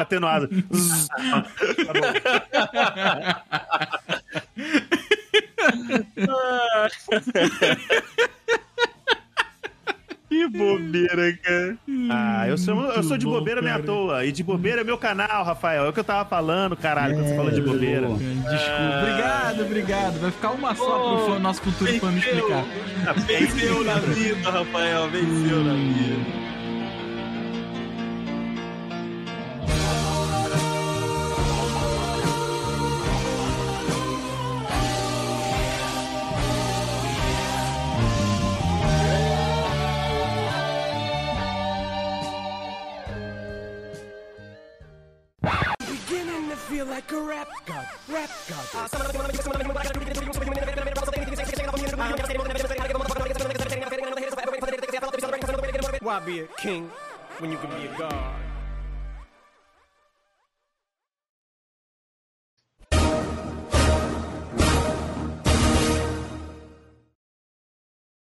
Atenuado. Zzz. Tá bom. Que bobeira, cara. Ah, eu sou, eu sou de bom, bobeira nem à toa. E de bobeira é meu canal, Rafael. É o que eu tava falando, caralho, quando você falou de bobeira. boa. Desculpa. Obrigado, obrigado. Vai ficar uma só pro fã- nosso futuro fã me explicar. Venceu na vida, Rafael, venceu na vida. Feel like a rap god, rap god. Why be a king when you can be a god?